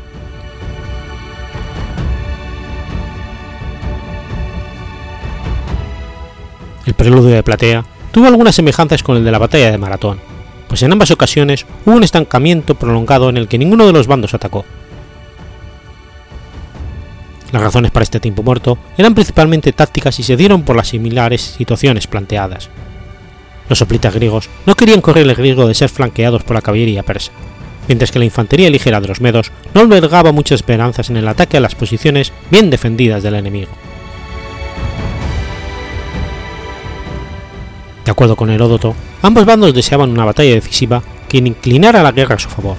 El preludio de Platea tuvo algunas semejanzas con el de la batalla de Maratón, pues en ambas ocasiones hubo un estancamiento prolongado en el que ninguno de los bandos atacó, las razones para este tiempo muerto eran principalmente tácticas y se dieron por las similares situaciones planteadas. Los soplitas griegos no querían correr el riesgo de ser flanqueados por la caballería persa, mientras que la infantería ligera de los medos no albergaba muchas esperanzas en el ataque a las posiciones bien defendidas del enemigo. De acuerdo con Heródoto, ambos bandos deseaban una batalla decisiva que inclinara la guerra a su favor.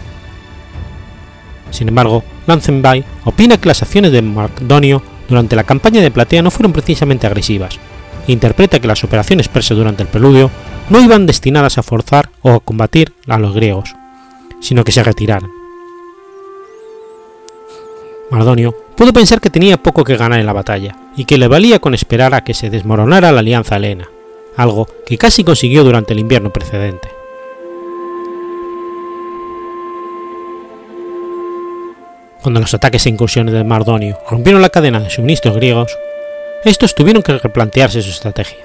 Sin embargo, Lanzenby opina que las acciones de Mardonio durante la campaña de Platea no fueron precisamente agresivas, e interpreta que las operaciones persas durante el preludio no iban destinadas a forzar o a combatir a los griegos, sino que se retiraran. Mardonio pudo pensar que tenía poco que ganar en la batalla y que le valía con esperar a que se desmoronara la alianza helena, algo que casi consiguió durante el invierno precedente. Cuando los ataques e incursiones de Mardonio rompieron la cadena de suministros griegos, estos tuvieron que replantearse su estrategia.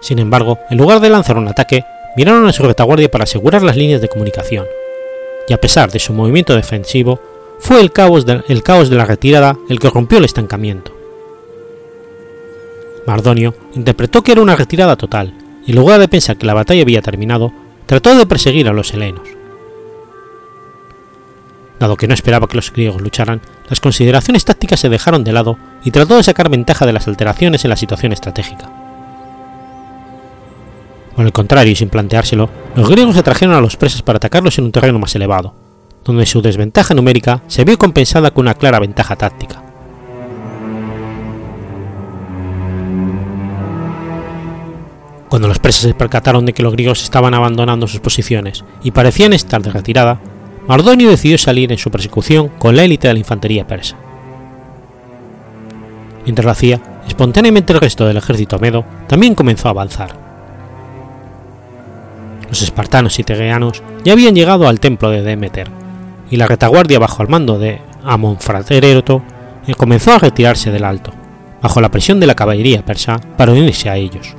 Sin embargo, en lugar de lanzar un ataque, miraron a su retaguardia para asegurar las líneas de comunicación, y a pesar de su movimiento defensivo, fue el caos, de, el caos de la retirada el que rompió el estancamiento. Mardonio interpretó que era una retirada total, y en lugar de pensar que la batalla había terminado, trató de perseguir a los helenos. Dado que no esperaba que los griegos lucharan, las consideraciones tácticas se dejaron de lado y trató de sacar ventaja de las alteraciones en la situación estratégica. Por el contrario, y sin planteárselo, los griegos atrajeron a los presas para atacarlos en un terreno más elevado, donde su desventaja numérica se vio compensada con una clara ventaja táctica. Cuando los persas se percataron de que los griegos estaban abandonando sus posiciones y parecían estar de retirada, Mardonio decidió salir en su persecución con la élite de la infantería persa. Mientras lo hacía, espontáneamente el resto del ejército medo también comenzó a avanzar. Los espartanos y tegeanos ya habían llegado al templo de Demeter, y la retaguardia bajo el mando de Amonfratereto comenzó a retirarse del alto, bajo la presión de la caballería persa para unirse a ellos.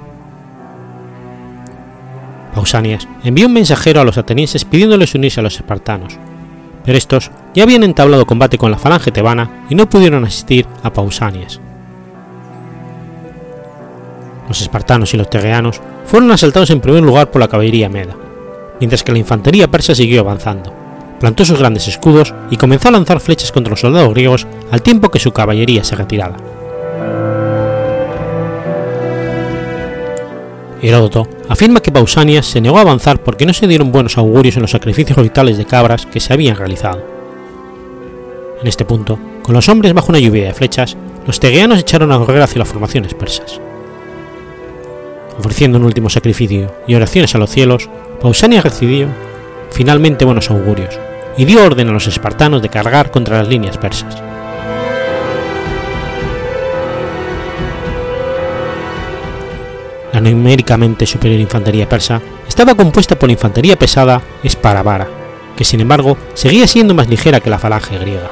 Pausanias envió un mensajero a los atenienses pidiéndoles unirse a los espartanos, pero estos ya habían entablado combate con la falange tebana y no pudieron asistir a Pausanias. Los espartanos y los tegeanos fueron asaltados en primer lugar por la caballería meda, mientras que la infantería persa siguió avanzando, plantó sus grandes escudos y comenzó a lanzar flechas contra los soldados griegos al tiempo que su caballería se retiraba. Heródoto afirma que Pausanias se negó a avanzar porque no se dieron buenos augurios en los sacrificios rituales de cabras que se habían realizado. En este punto, con los hombres bajo una lluvia de flechas, los tegeanos echaron a correr hacia las formaciones persas. Ofreciendo un último sacrificio y oraciones a los cielos, Pausanias recibió finalmente buenos augurios y dio orden a los espartanos de cargar contra las líneas persas. La numéricamente superior infantería persa estaba compuesta por infantería pesada esparavara, que sin embargo seguía siendo más ligera que la falange griega.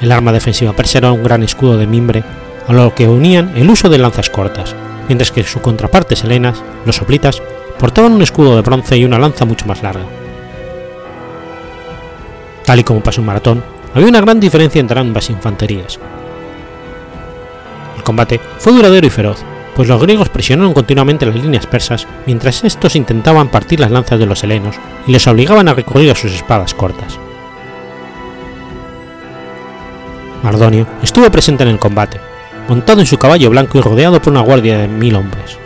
El arma defensiva persa era un gran escudo de mimbre, a lo que unían el uso de lanzas cortas, mientras que su contraparte helenas, los soplitas, portaban un escudo de bronce y una lanza mucho más larga. Tal y como pasó en Maratón, había una gran diferencia entre ambas infanterías. El combate fue duradero y feroz, pues los griegos presionaron continuamente las líneas persas mientras estos intentaban partir las lanzas de los helenos y les obligaban a recurrir a sus espadas cortas. Mardonio estuvo presente en el combate, montado en su caballo blanco y rodeado por una guardia de mil hombres.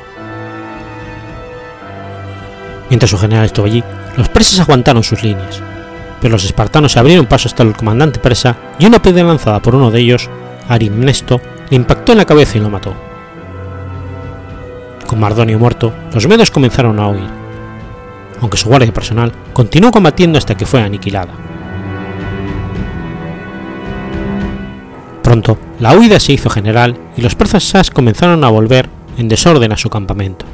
Mientras su general estuvo allí, los persas aguantaron sus líneas, pero los espartanos se abrieron paso hasta el comandante persa y una piedra lanzada por uno de ellos, Arimnesto, le impactó en la cabeza y lo mató. Con Mardonio muerto, los medos comenzaron a huir, aunque su guardia personal continuó combatiendo hasta que fue aniquilada. Pronto, la huida se hizo general y los persas comenzaron a volver en desorden a su campamento.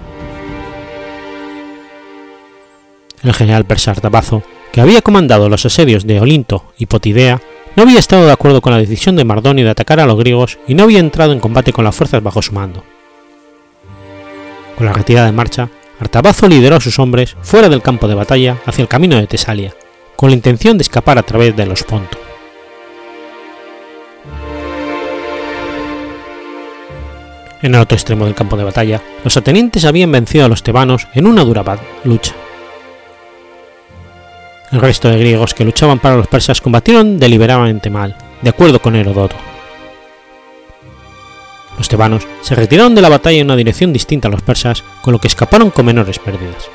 El general persa Artabazo, que había comandado los asedios de Olinto y Potidea, no había estado de acuerdo con la decisión de Mardonio de atacar a los griegos y no había entrado en combate con las fuerzas bajo su mando. Con la retirada en marcha, Artabazo lideró a sus hombres fuera del campo de batalla hacia el camino de Tesalia, con la intención de escapar a través de los Ponto. En el otro extremo del campo de batalla, los atenientes habían vencido a los tebanos en una dura lucha. El resto de griegos que luchaban para los persas combatieron deliberadamente mal, de acuerdo con Herodoto. Los tebanos se retiraron de la batalla en una dirección distinta a los persas, con lo que escaparon con menores pérdidas.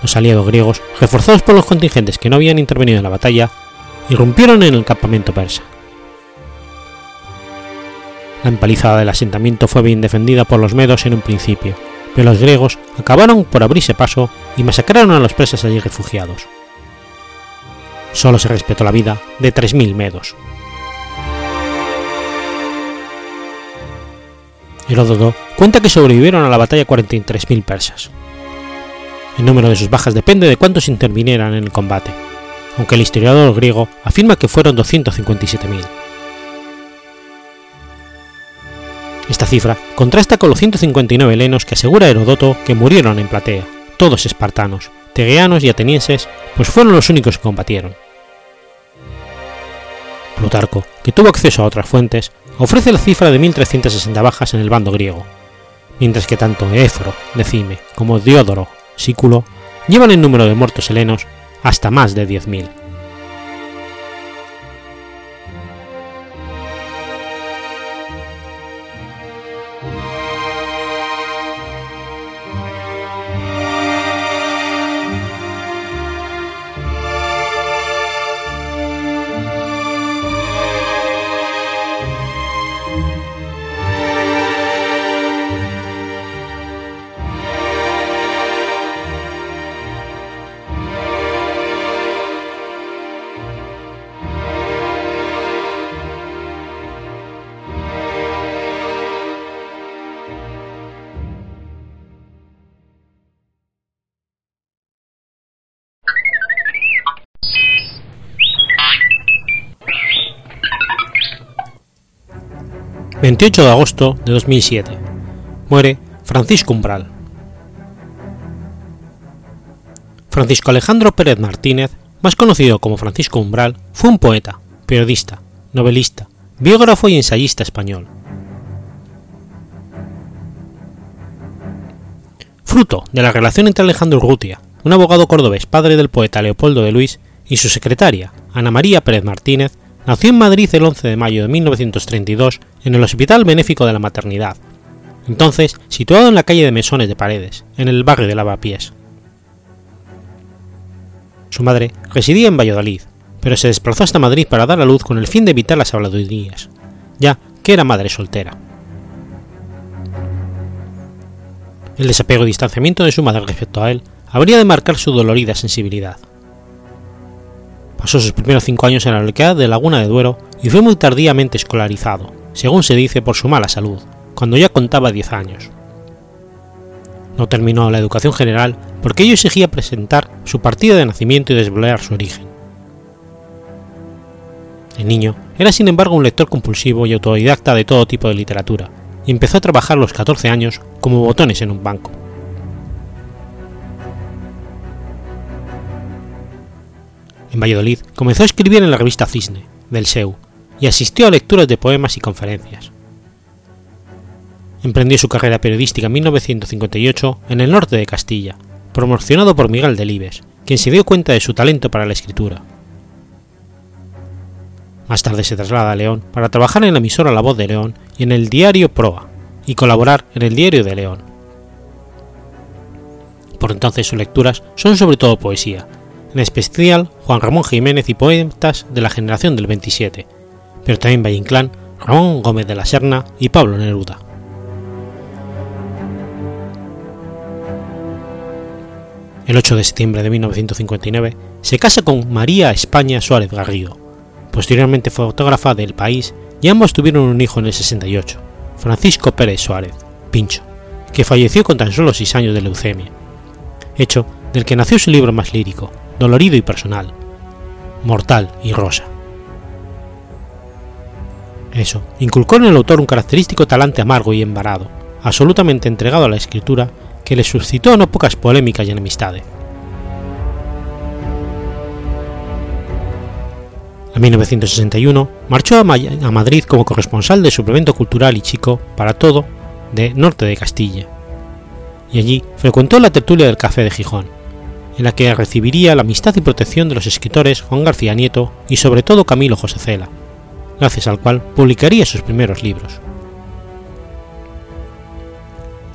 Los aliados griegos, reforzados por los contingentes que no habían intervenido en la batalla, irrumpieron en el campamento persa. La empalizada del asentamiento fue bien defendida por los medos en un principio, pero los griegos acabaron por abrirse paso y masacraron a los persas allí refugiados. Solo se respetó la vida de 3.000 medos. Heródoto cuenta que sobrevivieron a la batalla 43.000 persas. El número de sus bajas depende de cuántos intervinieran en el combate, aunque el historiador griego afirma que fueron 257.000. Esta cifra contrasta con los 159 helenos que asegura Heródoto que murieron en Platea, todos espartanos, tegeanos y atenienses, pues fueron los únicos que combatieron. Plutarco, que tuvo acceso a otras fuentes, ofrece la cifra de 1.360 bajas en el bando griego, mientras que tanto Éforo, Decime, como Diodoro, Sículo, llevan el número de muertos helenos hasta más de 10.000. 28 de agosto de 2007. Muere Francisco Umbral. Francisco Alejandro Pérez Martínez, más conocido como Francisco Umbral, fue un poeta, periodista, novelista, biógrafo y ensayista español. Fruto de la relación entre Alejandro Urrutia, un abogado cordobés padre del poeta Leopoldo de Luis, y su secretaria, Ana María Pérez Martínez, Nació en Madrid el 11 de mayo de 1932 en el Hospital Benéfico de la Maternidad, entonces situado en la calle de Mesones de Paredes, en el barrio de Lavapiés. Su madre residía en Valladolid, pero se desplazó hasta Madrid para dar a luz con el fin de evitar las habladurías, ya que era madre soltera. El desapego y distanciamiento de su madre respecto a él habría de marcar su dolorida sensibilidad. Pasó sus primeros cinco años en la localidad de Laguna de Duero y fue muy tardíamente escolarizado, según se dice por su mala salud, cuando ya contaba 10 años. No terminó la educación general porque ello exigía presentar su partida de nacimiento y desvelar su origen. El niño era sin embargo un lector compulsivo y autodidacta de todo tipo de literatura, y empezó a trabajar a los 14 años como botones en un banco. En Valladolid comenzó a escribir en la revista Cisne, del SEU, y asistió a lecturas de poemas y conferencias. Emprendió su carrera periodística en 1958 en el norte de Castilla, promocionado por Miguel Delibes, quien se dio cuenta de su talento para la escritura. Más tarde se traslada a León para trabajar en la emisora La Voz de León y en el diario Proa, y colaborar en el Diario de León. Por entonces sus lecturas son sobre todo poesía, en especial Juan Ramón Jiménez y poetas de la generación del 27, pero también Valle Inclán, Ramón Gómez de la Serna y Pablo Neruda. El 8 de septiembre de 1959 se casa con María España Suárez Garrido, posteriormente fotógrafa del país, y ambos tuvieron un hijo en el 68, Francisco Pérez Suárez, Pincho, que falleció con tan solo 6 años de leucemia, hecho del que nació su libro más lírico, dolorido y personal, mortal y rosa. Eso, inculcó en el autor un característico talante amargo y embarado, absolutamente entregado a la escritura, que le suscitó no pocas polémicas y enemistades. En 1961 marchó a, a Madrid como corresponsal de suplemento cultural y chico para todo de Norte de Castilla, y allí frecuentó la tertulia del Café de Gijón, en la que recibiría la amistad y protección de los escritores Juan García Nieto y sobre todo Camilo José Cela, gracias al cual publicaría sus primeros libros.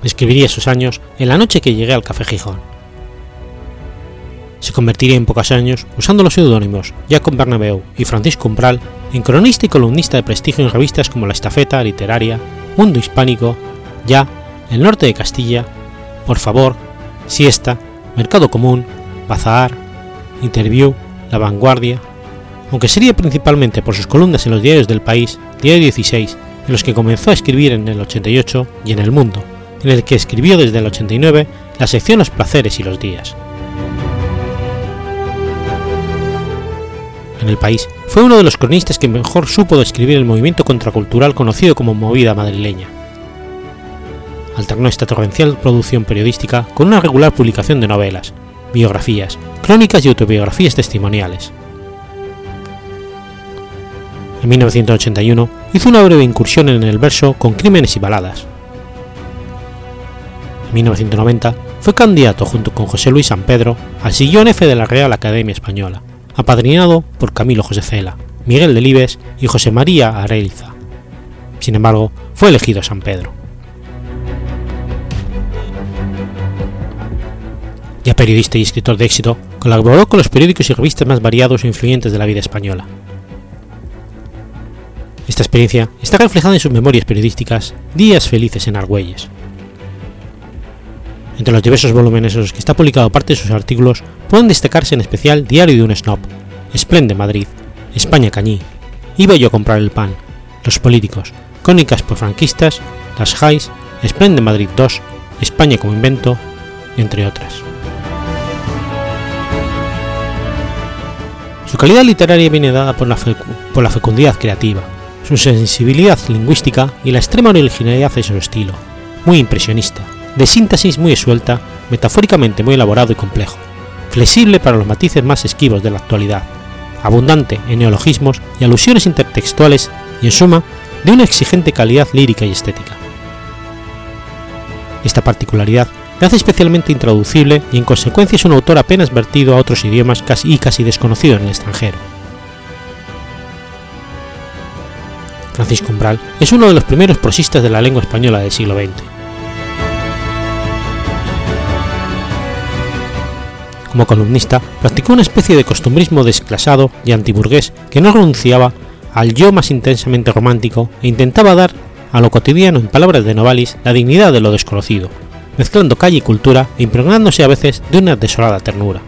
Escribiría sus años en la noche que llegué al Café Gijón. Se convertiría en pocos años, usando los seudónimos Jacob Bernabeu y Francisco Umbral, en cronista y columnista de prestigio en revistas como La Estafeta Literaria, Mundo Hispánico, Ya, El Norte de Castilla, Por Favor, Siesta, Mercado Común, Bazar, Interview, La Vanguardia, aunque sería principalmente por sus columnas en los diarios del país, Diario 16, en los que comenzó a escribir en el 88, y en El Mundo, en el que escribió desde el 89 la sección Los placeres y los días. En el país fue uno de los cronistas que mejor supo describir el movimiento contracultural conocido como movida madrileña. Alternó esta torrencial producción periodística con una regular publicación de novelas, biografías, crónicas y autobiografías testimoniales En 1981 hizo una breve incursión en el verso con Crímenes y Baladas. En 1990 fue candidato junto con José Luis San Pedro al sillón F de la Real Academia Española, apadrinado por Camilo José Cela, Miguel Delibes y José María Areliza. Sin embargo, fue elegido San Pedro. Ya periodista y escritor de éxito, colaboró con los periódicos y revistas más variados e influyentes de la vida española. Esta experiencia está reflejada en sus memorias periodísticas Días Felices en Argüelles. Entre los diversos volúmenes en los que está publicado parte de sus artículos pueden destacarse en especial Diario de un Snob, Esplende Madrid, España Cañí, Iba yo a comprar el pan, Los políticos, Cónicas por franquistas, Las Jais, Esplende Madrid 2, España como invento, entre otras. Su calidad literaria viene dada por la, fecundidad creativa, su sensibilidad lingüística y la extrema originalidad de su estilo, muy impresionista, de síntesis muy suelta, metafóricamente muy elaborado y complejo, flexible para los matices más esquivos de la actualidad, abundante en neologismos y alusiones intertextuales y en suma, de una exigente calidad lírica y estética. Esta particularidad le hace especialmente intraducible y en consecuencia es un autor apenas vertido a otros idiomas casi y casi desconocido en el extranjero. Francisco Umbral es uno de los primeros prosistas de la lengua española del siglo XX. Como columnista, practicó una especie de costumbrismo desclasado y antiburgués que no renunciaba al yo más intensamente romántico e intentaba dar a lo cotidiano, en palabras de Novalis, la dignidad de lo desconocido, mezclando calle y cultura e impregnándose a veces de una desolada ternura.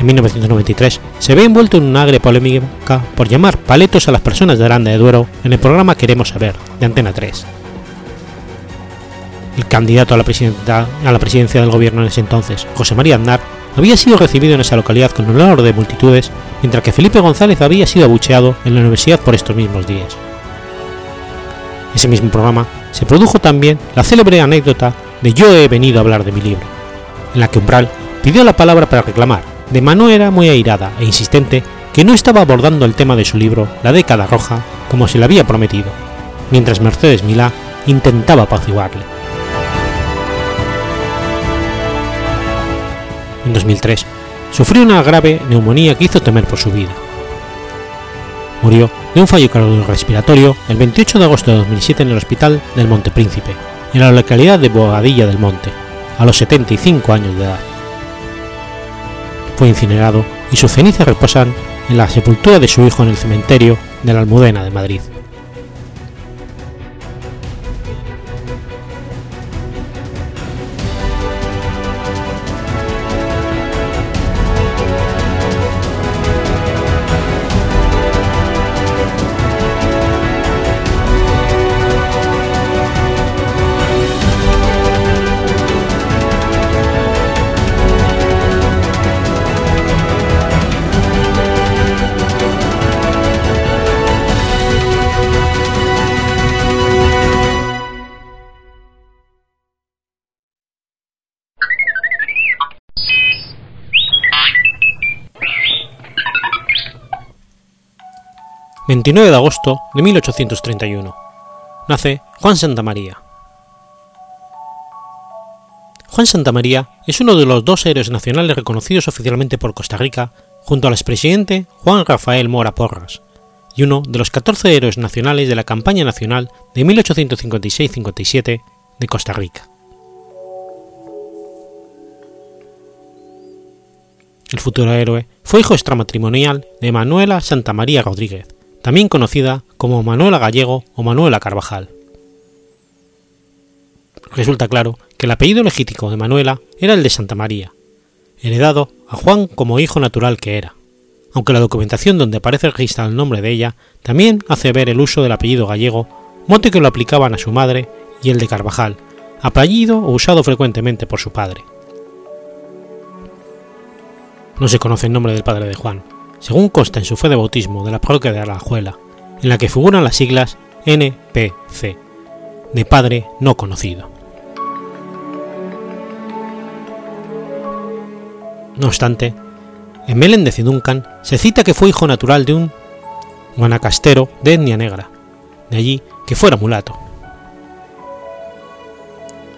En 1993 se ve envuelto en una agria polémica por llamar paletos a las personas de Aranda de Duero en el programa Queremos Saber, de Antena 3. El candidato a la, a la presidencia del gobierno en ese entonces, José María Aznar, había sido recibido en esa localidad con honor de multitudes, mientras que Felipe González había sido abucheado en la universidad por estos mismos días. Ese mismo programa se produjo también la célebre anécdota de Yo he venido a hablar de mi libro, en la que Umbral pidió la palabra para reclamar, de manera muy airada e insistente, que no estaba abordando el tema de su libro, La década roja, como se le había prometido, mientras Mercedes Milá intentaba apaciguarle. En 2003, sufrió una grave neumonía que hizo temer por su vida. Murió de un fallo cardiorrespiratorio el 28 de agosto de 2007 en el Hospital del Monte Príncipe, en la localidad de Bogadilla del Monte, a los 75 años de edad. Fue incinerado y sus cenizas reposan en la sepultura de su hijo en el cementerio de la Almudena de Madrid. 29 de agosto de 1831. Nace Juan Santamaría. Juan Santamaría es uno de los dos héroes nacionales reconocidos oficialmente por Costa Rica, junto al expresidente Juan Rafael Mora Porras, y uno de los 14 héroes nacionales de la campaña nacional de 1856-57 de Costa Rica. El futuro héroe fue hijo extramatrimonial de Manuela Santamaría Rodríguez, también conocida como Manuela Gallego o Manuela Carvajal. Resulta claro que el apellido legítimo de Manuela era el de Santa María, heredado a Juan como hijo natural que era, aunque la documentación donde aparece registrado el nombre de ella también hace ver el uso del apellido gallego, mote que lo aplicaban a su madre, y el de Carvajal, apellido usado frecuentemente por su padre. No se conoce el nombre del padre de Juan, según consta en su fe de bautismo de la parroquia de Alajuela, en la que figuran las siglas NPC, de Padre No Conocido. No obstante, en Meléndez de Duncan se cita que fue hijo natural de un guanacastero de etnia negra, de allí que fuera mulato.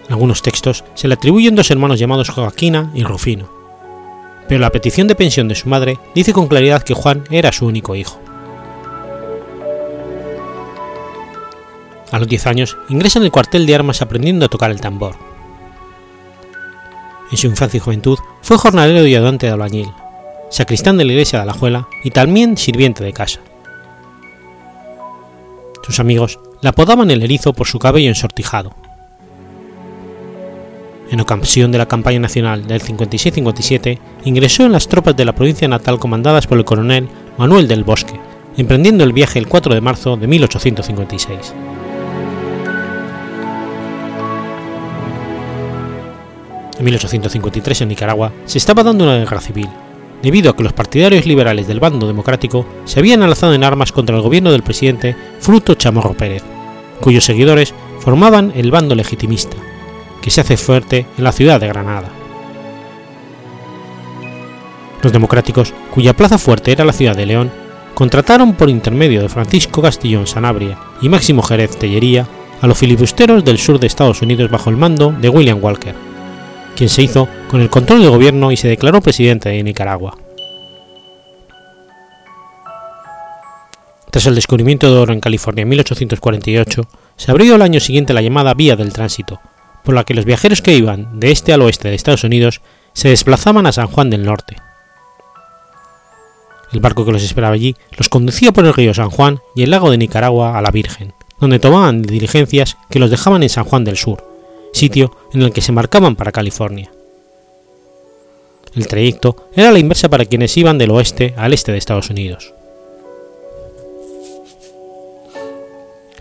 En algunos textos se le atribuyen dos hermanos llamados Joaquina y Rufino, pero la petición de pensión de su madre dice con claridad que Juan era su único hijo. A los 10 años ingresa en el cuartel de armas aprendiendo a tocar el tambor. En su infancia y juventud fue jornalero y ayudante de albañil, sacristán de la iglesia de Alajuela y también sirviente de casa. Sus amigos le apodaban el erizo por su cabello ensortijado. En ocasión de la campaña nacional del 56-57, ingresó en las tropas de la provincia natal comandadas por el coronel Manuel del Bosque, emprendiendo el viaje el 4 de marzo de 1856. En 1853 en Nicaragua se estaba dando una guerra civil, debido a que los partidarios liberales del bando democrático se habían alzado en armas contra el gobierno del presidente Fruto Chamorro Pérez, cuyos seguidores formaban el bando legitimista, que se hace fuerte en la ciudad de Granada. Los democráticos, cuya plaza fuerte era la ciudad de León, contrataron por intermedio de Francisco Castillón Sanabria y Máximo Jerez Tellería a los filibusteros del sur de Estados Unidos bajo el mando de William Walker, quien se hizo con el control del gobierno y se declaró presidente de Nicaragua. Tras el descubrimiento de oro en California en 1848, se abrió el año siguiente la llamada Vía del Tránsito, por la que los viajeros que iban de este al oeste de Estados Unidos se desplazaban a San Juan del Norte. El barco que los esperaba allí los conducía por el río San Juan y el lago de Nicaragua a la Virgen, donde tomaban diligencias que los dejaban en San Juan del Sur, sitio en el que se marcaban para California. El trayecto era la inversa para quienes iban del oeste al este de Estados Unidos.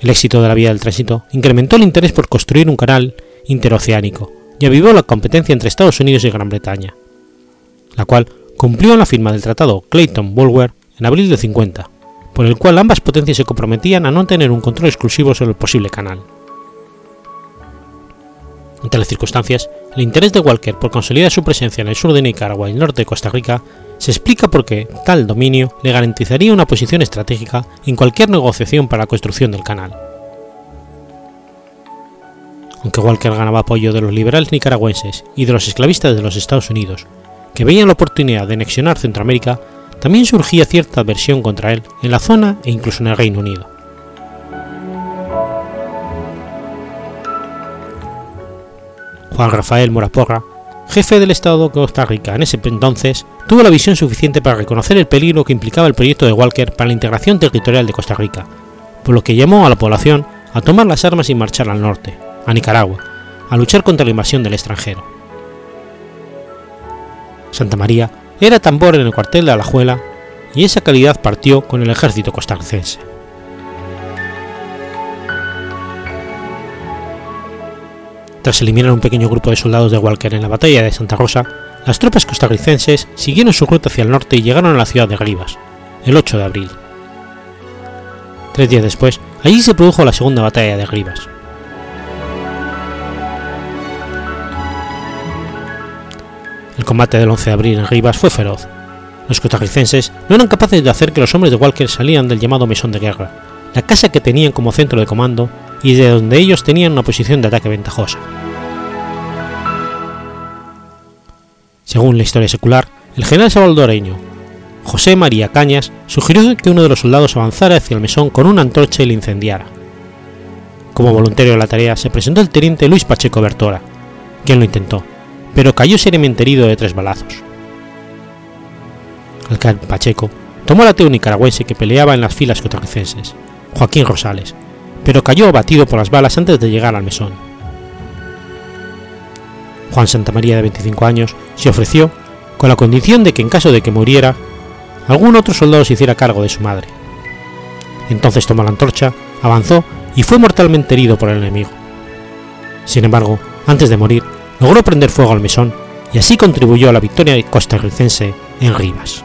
El éxito de la vía del tránsito incrementó el interés por construir un canal interoceánico y avivó la competencia entre Estados Unidos y Gran Bretaña, la cual cumplió la firma del Tratado Clayton-Bulwer en abril de 50, por el cual ambas potencias se comprometían a no tener un control exclusivo sobre el posible canal. Ante las circunstancias, el interés de Walker por consolidar su presencia en el sur de Nicaragua y el norte de Costa Rica se explica porque tal dominio le garantizaría una posición estratégica en cualquier negociación para la construcción del canal. Aunque Walker ganaba apoyo de los liberales nicaragüenses y de los esclavistas de los Estados Unidos, que veían la oportunidad de anexionar Centroamérica, también surgía cierta adversión contra él en la zona e incluso en el Reino Unido. Juan Rafael Moraporra, jefe del Estado de Costa Rica en ese entonces, tuvo la visión suficiente para reconocer el peligro que implicaba el proyecto de Walker para la integración territorial de Costa Rica, por lo que llamó a la población a tomar las armas y marchar al norte, a Nicaragua, a luchar contra la invasión del extranjero. Santa María era tambor en el cuartel de Alajuela y esa calidad partió con el ejército costarricense. Tras eliminar un pequeño grupo de soldados de Walker en la batalla de Santa Rosa, las tropas costarricenses siguieron su ruta hacia el norte y llegaron a la ciudad de Rivas, el 8 de abril. Tres días después, allí se produjo la segunda batalla de Rivas. El combate del 11 de abril en Rivas fue feroz. Los costarricenses no eran capaces de hacer que los hombres de Walker salieran del llamado mesón de guerra, la casa que tenían como centro de comando y de donde ellos tenían una posición de ataque ventajosa. Según la historia secular, el general salvadoreño José María Cañas sugirió que uno de los soldados avanzara hacia el mesón con una antorcha y le incendiara. Como voluntario de la tarea se presentó el teniente Luis Pacheco Bertora, quien lo intentó, pero cayó seriamente herido de tres balazos. El Pacheco tomó al ateo nicaragüense que peleaba en las filas costarricenses, Joaquín Rosales, pero cayó abatido por las balas antes de llegar al mesón. Juan Santamaría, de 25 años, se ofreció con la condición de que en caso de que muriera, algún otro soldado se hiciera cargo de su madre. Entonces tomó la antorcha, avanzó y fue mortalmente herido por el enemigo. Sin embargo, antes de morir, logró prender fuego al mesón y así contribuyó a la victoria costarricense en Rivas.